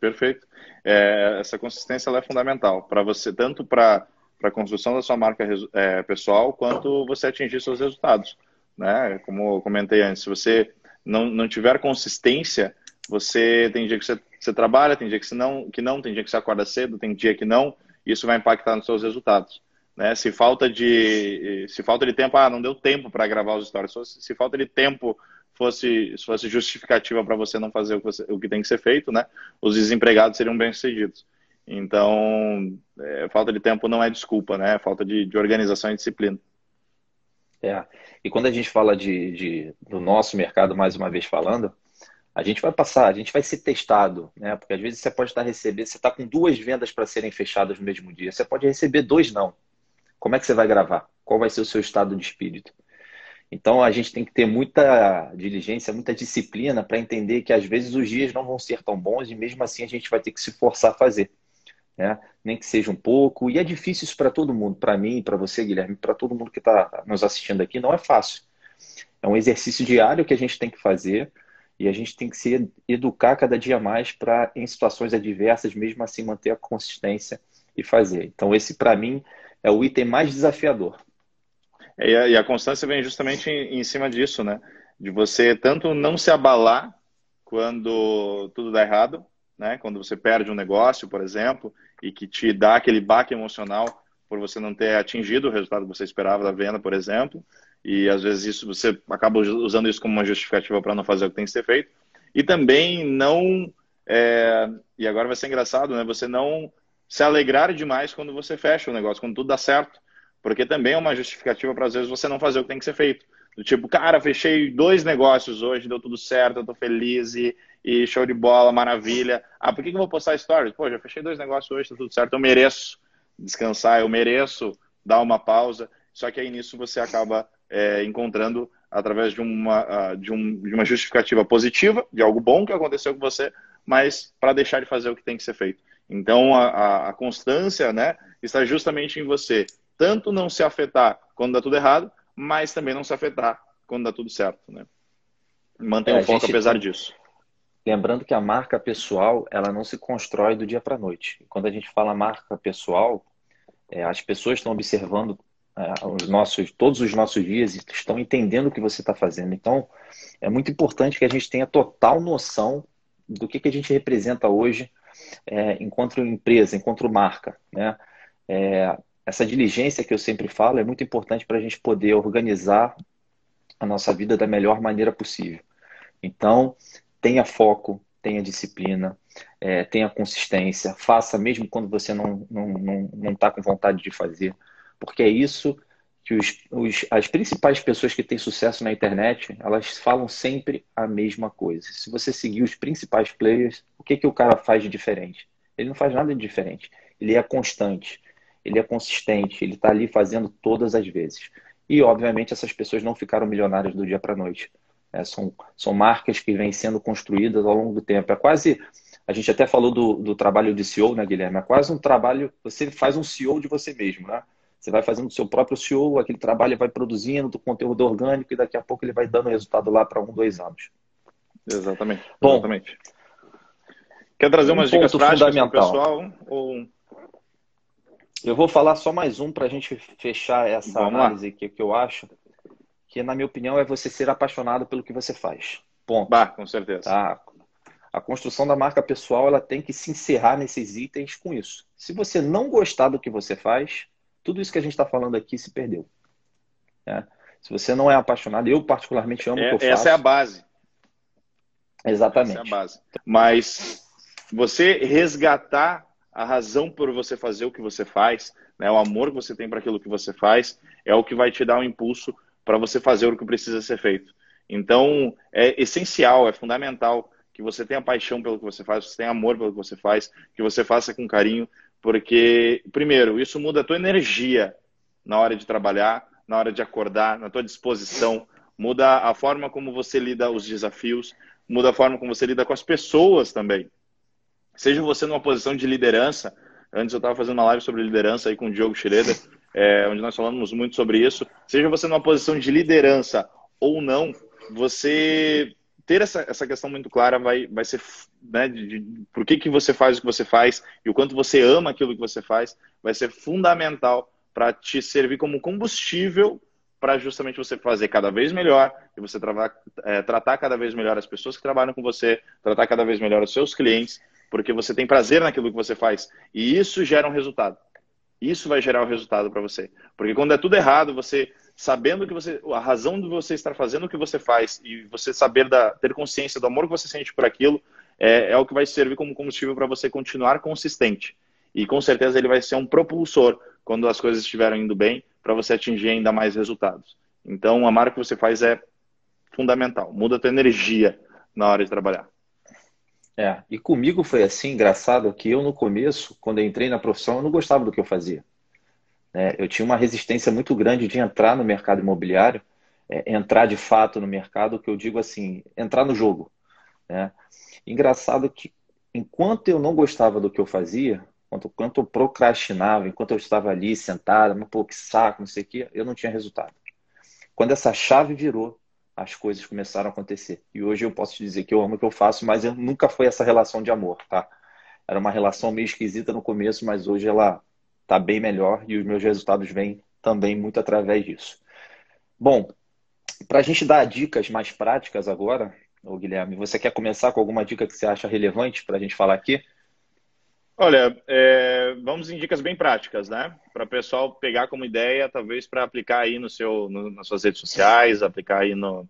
Perfeito. É, essa consistência é fundamental para você, tanto para a construção da sua marca é, pessoal, quanto você atingir seus resultados. Né? Como eu comentei antes, se você não, não tiver consistência, você tem dia que você, você trabalha, tem dia que, você não, que não, tem dia que você acorda cedo, tem dia que não, e isso vai impactar nos seus resultados. Né? Se falta de se falta de tempo, ah, não deu tempo para gravar os stories. Se falta de tempo fosse fosse justificativa para você não fazer o que, você, o que, tem que ser feito, né? Os desempregados seriam bem sucedidos. Então, é, falta de tempo não é desculpa, né? Falta de, de, organização e disciplina. É. E quando a gente fala de, de, do nosso mercado, mais uma vez falando, a gente vai passar, a gente vai ser testado, né? Porque às vezes você pode estar recebendo, você está com duas vendas para serem fechadas no mesmo dia, você pode receber dois não. Como é que você vai gravar? Qual vai ser o seu estado de espírito? Então a gente tem que ter muita diligência, muita disciplina para entender que às vezes os dias não vão ser tão bons e mesmo assim a gente vai ter que se forçar a fazer. Né? Nem que seja um pouco. E é difícil isso para todo mundo, para mim, para você, Guilherme, para todo mundo que está nos assistindo aqui, não é fácil. É um exercício diário que a gente tem que fazer e a gente tem que se educar cada dia mais para, em situações adversas, mesmo assim manter a consistência e fazer. Então, esse, para mim, é o item mais desafiador. E a, e a constância vem justamente em, em, cima disso, né? De você tanto não se abalar quando tudo dá errado, né? Quando você perde um negócio, por exemplo, e que te dá aquele baque emocional por você não ter atingido o resultado que você esperava da venda, por exemplo, e às vezes isso você acaba usando isso como uma justificativa para não fazer o que tem que ser feito. E também não é, e agora vai ser engraçado, né? Você não se alegrar demais quando você fecha o negócio, quando tudo dá certo. Porque também é uma justificativa para às vezes você não fazer o que tem que ser feito. Do tipo, cara, fechei dois negócios hoje, deu tudo certo, eu tô feliz e, e show de bola, maravilha. Ah, por que, que eu vou postar stories? Pô, já fechei dois negócios hoje, tá tudo certo, eu mereço descansar, eu mereço dar uma pausa. Só que aí nisso você acaba é, encontrando através de uma, de, um, de uma justificativa positiva, de algo bom que aconteceu com você, mas para deixar de fazer o que tem que ser feito. Então, a, a, constância né, está justamente em você tanto não se afetar quando dá tudo errado, mas também não se afetar quando dá tudo certo. Né? Mantenha é, o foco gente, apesar disso. Lembrando que a marca pessoal ela não se constrói do dia para a noite. Quando a gente fala marca pessoal, é, as pessoas estão observando é, os nossos, todos os nossos dias e estão entendendo o que você está fazendo. Então, é muito importante que a gente tenha total noção do que, que a gente representa hoje é, empresa, enquanto marca. Né? É, essa diligência que eu sempre falo é muito importante para a gente poder organizar a nossa vida da melhor maneira possível. Então, tenha foco, tenha disciplina, é, tenha consistência, faça mesmo quando você não está não, não, não tá com vontade de fazer, porque é isso que os, os, as principais pessoas que têm sucesso na internet, elas falam sempre a mesma coisa. Se você seguir os principais players, o que, que o cara faz de diferente? Ele não faz nada de diferente. Ele é constante, ele é consistente, ele está ali fazendo todas as vezes. E, obviamente, essas pessoas não ficaram milionárias do dia para a noite. É, são, são marcas que vêm sendo construídas ao longo do tempo. É quase, a gente até falou do, do trabalho de CEO, né, Guilherme? É quase um trabalho, você faz um CEO de você mesmo, né? Você vai fazendo o seu próprio CEO, aquele trabalho vai produzindo do conteúdo orgânico e daqui a pouco ele vai dando resultado lá para um, dois anos. Exatamente. Bom, exatamente. Quer trazer um umas dicas práticas para o pessoal? Ou... Eu vou falar só mais um para a gente fechar essa Vamos análise que, que eu acho, que na minha opinião é você ser apaixonado pelo que você faz. Ponto. Bah, com certeza. Tá? A construção da marca pessoal ela tem que se encerrar nesses itens com isso. Se você não gostar do que você faz, tudo isso que a gente está falando aqui se perdeu. Né? Se você não é apaixonado, eu particularmente amo é, o que eu faço. Essa é a base. Exatamente. Essa é a base. Mas você resgatar a razão por você fazer o que você faz, né, o amor que você tem para aquilo que você faz, é o que vai te dar um impulso para você fazer o que precisa ser feito. Então, é essencial, é fundamental que você tenha paixão pelo que você faz, que você tenha amor pelo que você faz, que você faça com carinho, porque, primeiro, isso muda a tua energia na hora de trabalhar, na hora de acordar, na tua disposição, muda a forma como você lida os desafios, muda a forma como você lida com as pessoas também. Seja você numa posição de liderança, antes eu estava fazendo uma live sobre liderança aí com o Diogo Schroeder, é, onde nós falamos muito sobre isso. Seja você numa posição de liderança ou não, você ter essa, essa questão muito clara vai, vai ser né, de, de, por que, que você faz o que você faz e o quanto você ama aquilo que você faz, vai ser fundamental para te servir como combustível para justamente você fazer cada vez melhor e você tra é, tratar cada vez melhor as pessoas que trabalham com você, tratar cada vez melhor os seus clientes, porque você tem prazer naquilo que você faz e isso gera um resultado. Isso vai gerar o um resultado para você. Porque quando é tudo errado, você sabendo que você, a razão de você estar fazendo o que você faz e você saber da, ter consciência do amor que você sente por aquilo, é, é o que vai servir como combustível para você continuar consistente. E com certeza ele vai ser um propulsor quando as coisas estiverem indo bem para você atingir ainda mais resultados. Então, a marca que você faz é fundamental. Muda a tua energia na hora de trabalhar. É, e comigo foi assim, engraçado, que eu no começo, quando eu entrei na profissão, eu não gostava do que eu fazia. É, eu tinha uma resistência muito grande de entrar no mercado imobiliário, é, entrar de fato no mercado, que eu digo assim, entrar no jogo. Né? Engraçado que enquanto eu não gostava do que eu fazia, enquanto, enquanto eu procrastinava, enquanto eu estava ali sentado, pô, que saco, não sei o quê, eu não tinha resultado. Quando essa chave virou, as coisas começaram a acontecer. E hoje eu posso dizer que eu amo o que eu faço, mas eu, nunca foi essa relação de amor, tá? Era uma relação meio esquisita no começo, mas hoje ela tá bem melhor e os meus resultados vêm também muito através disso. Bom, para a gente dar dicas mais práticas agora, ô Guilherme, você quer começar com alguma dica que você acha relevante para a gente falar aqui? Olha, é, vamos em dicas bem práticas, né? Para o pessoal pegar como ideia, talvez para aplicar aí no seu, no, nas suas redes sociais, aplicar aí no,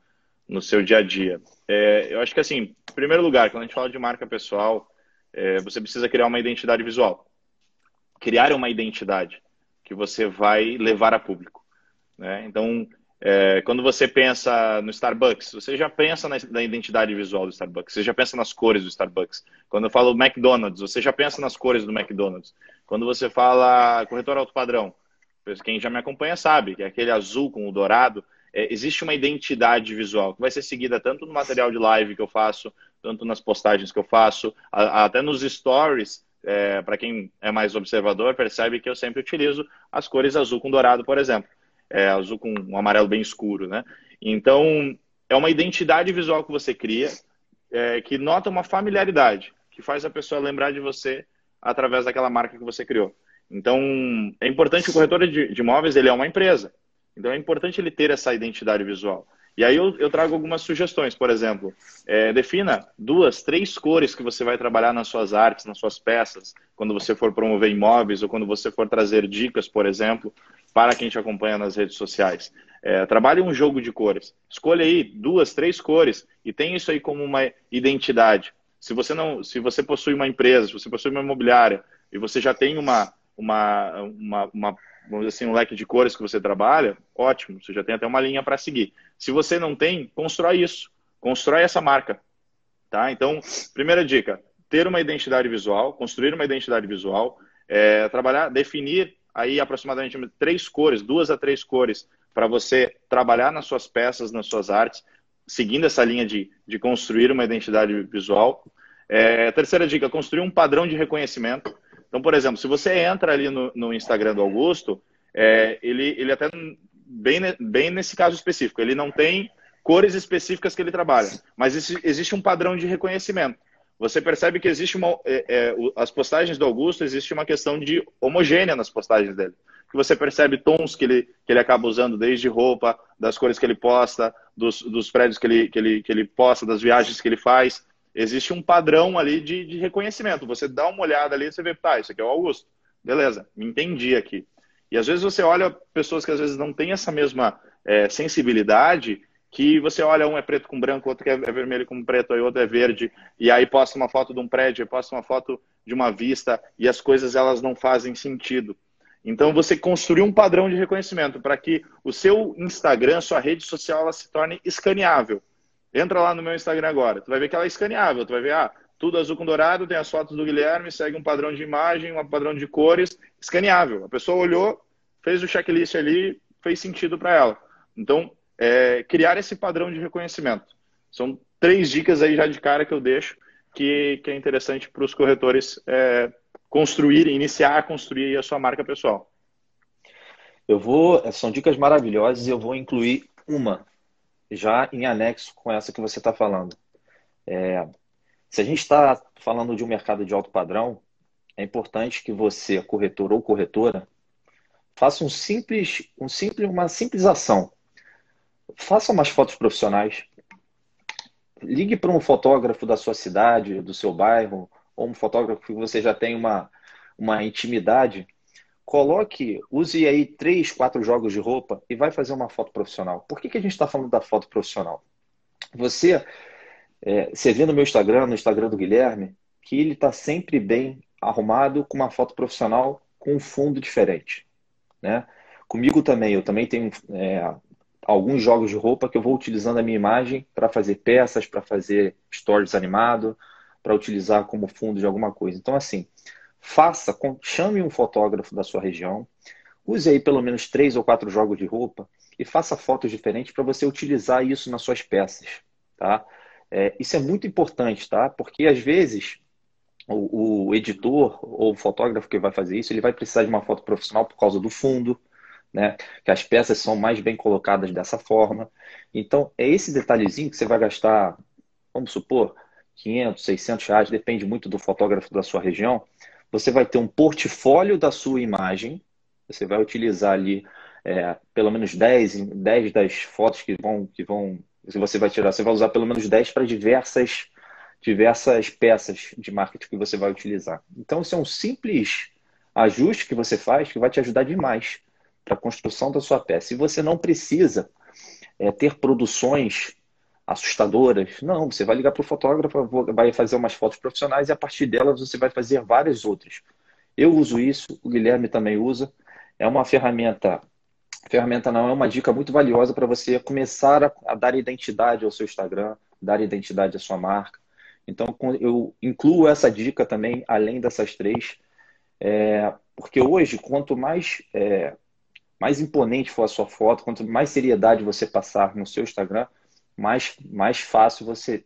no seu dia a dia. É, eu acho que assim, em primeiro lugar, quando a gente fala de marca pessoal, é, você precisa criar uma identidade visual. Criar uma identidade que você vai levar a público. Né? Então, é, quando você pensa no Starbucks, você já pensa na, na, identidade visual do Starbucks, você já pensa nas cores do Starbucks. Quando eu falo McDonald's, você já pensa nas cores do McDonald's. Quando você fala corretor alto padrão, quem já me acompanha sabe que é aquele azul com o dourado, é, existe uma identidade visual que vai ser seguida tanto no material de live que eu faço, tanto nas postagens que eu faço, a, a, até nos stories. É, Para quem é mais observador, percebe que eu sempre utilizo as cores azul com dourado, por exemplo é, azul com um amarelo bem escuro, né? Então, é uma identidade visual que você cria, é, que nota uma familiaridade, que faz a pessoa lembrar de você através daquela marca que você criou. Então, é importante, o corretor de, de imóveis, ele é uma empresa. Então, é importante ele ter essa identidade visual. E aí eu, eu trago algumas sugestões, por exemplo, é, defina duas, três cores que você vai trabalhar nas suas artes, nas suas peças, quando você for promover imóveis ou quando você for trazer dicas, por exemplo para quem te acompanha nas redes sociais. É, trabalhe um jogo de cores. Escolha aí duas, três cores e tenha isso aí como uma identidade. Se você não, se você possui uma empresa, se você possui uma imobiliária e você já tem uma, uma, uma, uma vamos dizer assim, um leque de cores que você trabalha, ótimo, você já tem até uma linha para seguir. Se você não tem, constrói isso, constrói essa marca, tá? Então, primeira dica, ter uma identidade visual, construir uma identidade visual, é, trabalhar, definir aí aproximadamente três cores, duas a três cores, para você trabalhar nas suas peças, nas suas artes. seguindo essa linha de, de construir uma identidade visual. É, terceira dica, construir um padrão de reconhecimento. Então, por exemplo, se você entra ali no, no Instagram do Augusto, é, ele, ele até, bem, bem nesse caso específico, ele não tem cores específicas que ele trabalha, mas existe um padrão de reconhecimento. Você percebe que existe uma. É, é, as postagens do Augusto, existe uma questão de homogênea nas postagens dele que você percebe tons que ele, que ele acaba usando, desde roupa, das cores que ele posta, dos, dos prédios que ele, que, ele, que ele posta, das viagens que ele faz. Existe um padrão ali de, de reconhecimento. Você dá uma olhada ali e você vê, tá, isso aqui é o Augusto. Beleza, me entendi aqui. E às vezes você olha pessoas que às vezes não têm essa mesma é, sensibilidade, que você olha, um é preto com branco, outro é, é vermelho com preto, aí outro é verde, e aí posta uma foto de um prédio, posta uma foto de uma vista, e as coisas elas não fazem sentido. Então, você construir um padrão de reconhecimento para que o seu Instagram, sua rede social, ela se torne escaneável. Entra lá no meu Instagram agora, tu vai ver que ela é escaneável, tu vai ver, ah, tudo azul com dourado, tem as fotos do Guilherme, segue um padrão de imagem, um padrão de cores, escaneável. A pessoa olhou, fez o checklist ali, fez sentido para ela. Então, é, criar esse padrão de reconhecimento. São três dicas aí já de cara que eu deixo, que, que é interessante para os corretores é, construir, iniciar a construir a sua marca pessoal? Eu vou, são dicas maravilhosas e eu vou incluir uma já em anexo com essa que você está falando. É, se a gente está falando de um mercado de alto padrão, é importante que você, corretor ou corretora, faça um simples, um simples, uma simples ação. Faça umas fotos profissionais. Ligue para um fotógrafo da sua cidade, do seu bairro, ou um fotógrafo que você já tem uma, uma intimidade, coloque, use aí três, quatro jogos de roupa e vai fazer uma foto profissional. Por que, que a gente está falando da foto profissional? Você, é, você vê no meu Instagram, no Instagram do Guilherme, que ele está sempre bem arrumado com uma foto profissional com um fundo diferente. Né? Comigo também, eu também tenho é, alguns jogos de roupa que eu vou utilizando a minha imagem para fazer peças, para fazer stories animado, para utilizar como fundo de alguma coisa. Então, assim, faça, chame um fotógrafo da sua região, use aí pelo menos três ou quatro jogos de roupa e faça fotos diferentes para você utilizar isso nas suas peças, tá? É, isso é muito importante, tá? Porque às vezes o, o, editor ou o fotógrafo que vai fazer isso, ele vai precisar de uma foto profissional por causa do fundo, né? Que as peças são mais bem colocadas dessa forma. Então, é esse detalhezinho que você vai gastar, vamos supor, 500, 600 reais, depende muito do fotógrafo da sua região. Você vai ter um portfólio da sua imagem, você vai utilizar ali é, pelo menos 10, 10 das fotos que vão, que vão, que você vai tirar, você vai usar pelo menos 10 para diversas, diversas peças de marketing que você vai utilizar. Então, isso é um simples ajuste que você faz que vai te ajudar demais para a construção da sua peça. E você não precisa é, ter produções assustadoras. Não, você vai ligar para o fotógrafo, vai fazer umas fotos profissionais e a partir delas você vai fazer várias outras. Eu uso isso, o Guilherme também usa. É uma ferramenta, ferramenta não, é uma dica muito valiosa para você começar a, a, dar identidade ao seu Instagram, dar identidade à sua marca. Então, eu incluo essa dica também, além dessas três, é, porque hoje, quanto mais, é, mais imponente for a sua foto, quanto mais seriedade você passar no seu Instagram, mais, mais fácil você.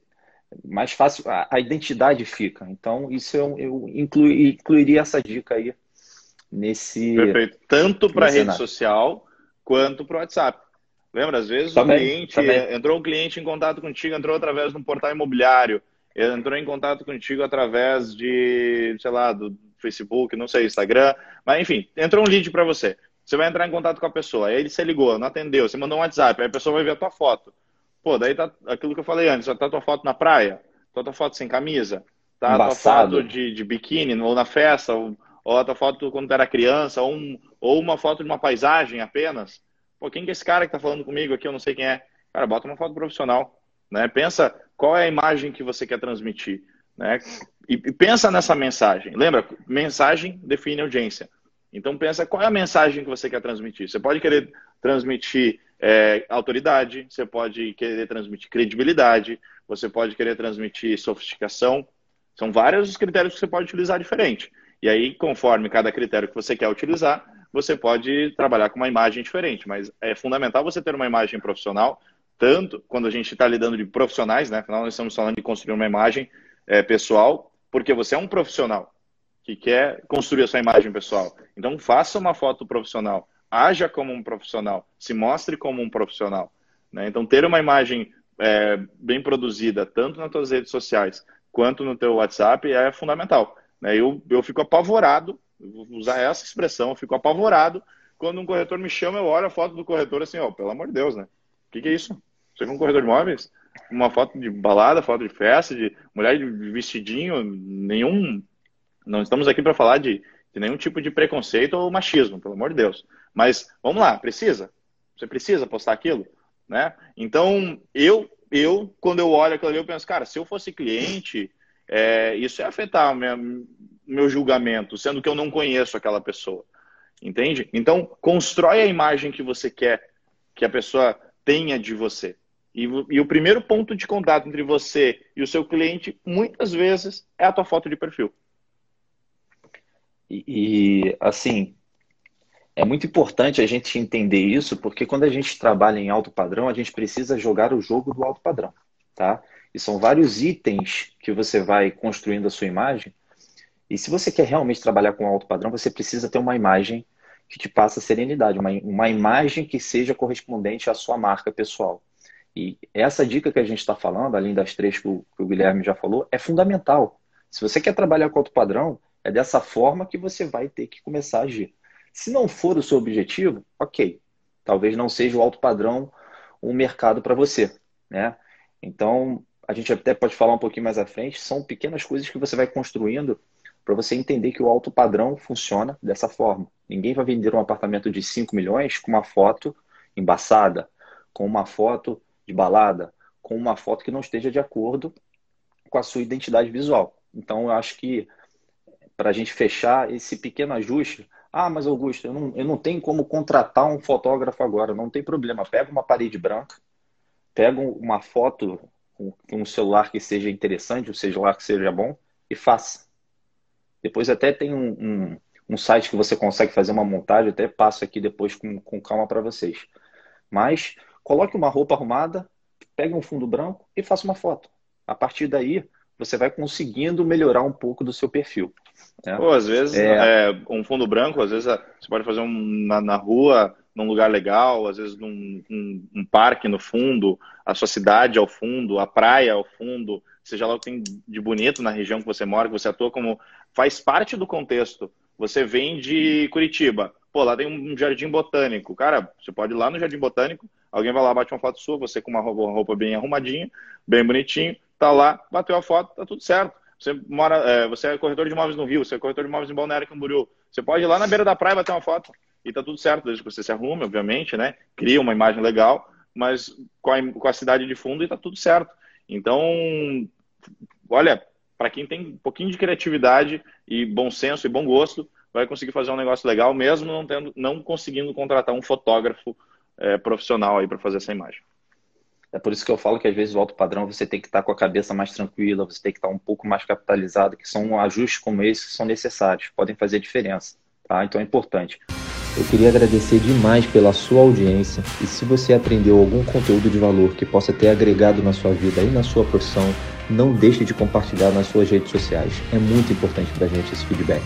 Mais fácil a, a identidade fica. Então, isso eu, eu inclui, incluiria essa dica aí nesse. Perfeito. Tanto para rede social quanto para o WhatsApp. Lembra, às vezes também, o cliente também. entrou um cliente em contato contigo, entrou através de um portal imobiliário, entrou em contato contigo através de, sei lá, do Facebook, não sei, Instagram, mas enfim, entrou um lead para você. Você vai entrar em contato com a pessoa, aí ele se ligou, não atendeu, você mandou um WhatsApp, aí a pessoa vai ver a tua foto. Pô, daí tá aquilo que eu falei antes, tá tua foto na praia, tá tua foto sem camisa, tá Embaçado. tua foto de, de biquíni ou na festa, ou, ou a tua foto quando tu era criança, ou, um, ou uma foto de uma paisagem apenas. Pô, quem que é esse cara que tá falando comigo aqui? Eu não sei quem é. Cara, bota uma foto profissional, né? Pensa qual é a imagem que você quer transmitir, né? E, e pensa nessa mensagem. Lembra? Mensagem define audiência. Então pensa qual é a mensagem que você quer transmitir. Você pode querer transmitir é, autoridade, você pode querer transmitir credibilidade, você pode querer transmitir sofisticação. São vários os critérios que você pode utilizar diferente. E aí, conforme cada critério que você quer utilizar, você pode trabalhar com uma imagem diferente. Mas é fundamental você ter uma imagem profissional, tanto quando a gente está lidando de profissionais, né? Afinal, nós estamos falando de construir uma imagem é, pessoal, porque você é um profissional que quer construir a sua imagem pessoal. Então, faça uma foto profissional, haja como um profissional, se mostre como um profissional. Né? Então, ter uma imagem é, bem produzida, tanto nas suas redes sociais quanto no teu WhatsApp, é fundamental. Né? Eu, eu fico apavorado, vou usar essa expressão, eu fico apavorado quando um corretor me chama, eu olho a foto do corretor assim, ó, pelo amor de Deus, né? O que, que é isso? Você viu um corretor de imóveis? Uma foto de balada, foto de festa, de mulher de vestidinho, nenhum. Não estamos aqui para falar de, de nenhum tipo de preconceito ou machismo, pelo amor de Deus. Mas vamos lá, precisa? Você precisa postar aquilo? Né? Então, eu, eu quando eu olho aquilo ali, eu penso, cara, se eu fosse cliente, é, isso ia afetar o meu, meu julgamento, sendo que eu não conheço aquela pessoa. Entende? Então, constrói a imagem que você quer que a pessoa tenha de você. E, e, o primeiro ponto de contato entre você e o seu cliente, muitas vezes, é a tua foto de perfil. E, assim, é muito importante a gente entender isso, porque quando a gente trabalha em alto padrão, a gente precisa jogar o jogo do alto padrão, tá? E são vários itens que você vai construindo a sua imagem. E se você quer realmente trabalhar com alto padrão, você precisa ter uma imagem que te passa serenidade, uma, uma imagem que seja correspondente à sua marca pessoal. E essa dica que a gente está falando, além das três que o, que o, Guilherme já falou, é fundamental. Se você quer trabalhar com alto padrão, é dessa forma que você vai ter que começar a agir. Se não for o seu objetivo, ok. Talvez não seja o alto padrão um mercado para você. Né? Então, a gente até pode falar um pouquinho mais à frente, são pequenas coisas que você vai construindo para você entender que o alto padrão funciona dessa forma. Ninguém vai vender um apartamento de 5 milhões com uma foto embaçada, com uma foto de balada, com uma foto que não esteja de acordo com a sua identidade visual. Então, eu acho que para a gente fechar esse pequeno ajuste, ah, mas Augusto, eu não, eu não tenho como contratar um fotógrafo agora, não tem problema. Pega uma parede branca, pega uma foto com um celular que seja interessante, um celular que seja bom, e faça. Depois até tem um, um, um, site que você consegue fazer uma montagem, até passo aqui depois com, com calma para vocês. Mas coloque uma roupa arrumada, pegue um fundo branco e faça uma foto. A partir daí, você vai conseguindo melhorar um pouco do seu perfil. Né? Pô, às vezes, é... É, um fundo branco, às vezes você pode fazer um, na, na rua, num lugar legal, às vezes num um, um parque no fundo, a sua cidade ao fundo, a praia ao fundo, seja lá o que tem de bonito na região que você mora, que você atua como. faz parte do contexto. Você vem de Curitiba, pô, lá tem um jardim botânico. Cara, você pode ir lá no jardim botânico, alguém vai lá, bate uma foto sua, você com uma roupa bem arrumadinha, bem bonitinho, tá lá, bateu a foto, tá tudo certo. Você mora, é, você é corretor de imóveis no Rio, você é corretor de imóveis em Balneário Camboriú. Você pode ir lá na beira da praia bater uma foto e tá tudo certo, desde que você se arrume, obviamente, né? Cria uma imagem legal, mas com a, com a cidade de fundo e tá tudo certo. Então, olha, para quem tem um pouquinho de criatividade e bom senso e bom gosto, vai conseguir fazer um negócio legal, mesmo não, tendo, não conseguindo contratar um fotógrafo é, profissional aí para fazer essa imagem. É por isso que eu falo que às vezes o alto padrão você tem que estar com a cabeça mais tranquila, você tem que estar um pouco mais capitalizado, que são ajustes como esse que são necessários, podem fazer diferença, tá? Então é importante. Eu queria agradecer demais pela sua audiência e se você aprendeu algum conteúdo de valor que possa ter agregado na sua vida e na sua profissão, não deixe de compartilhar nas suas redes sociais. É muito importante para a gente esse feedback.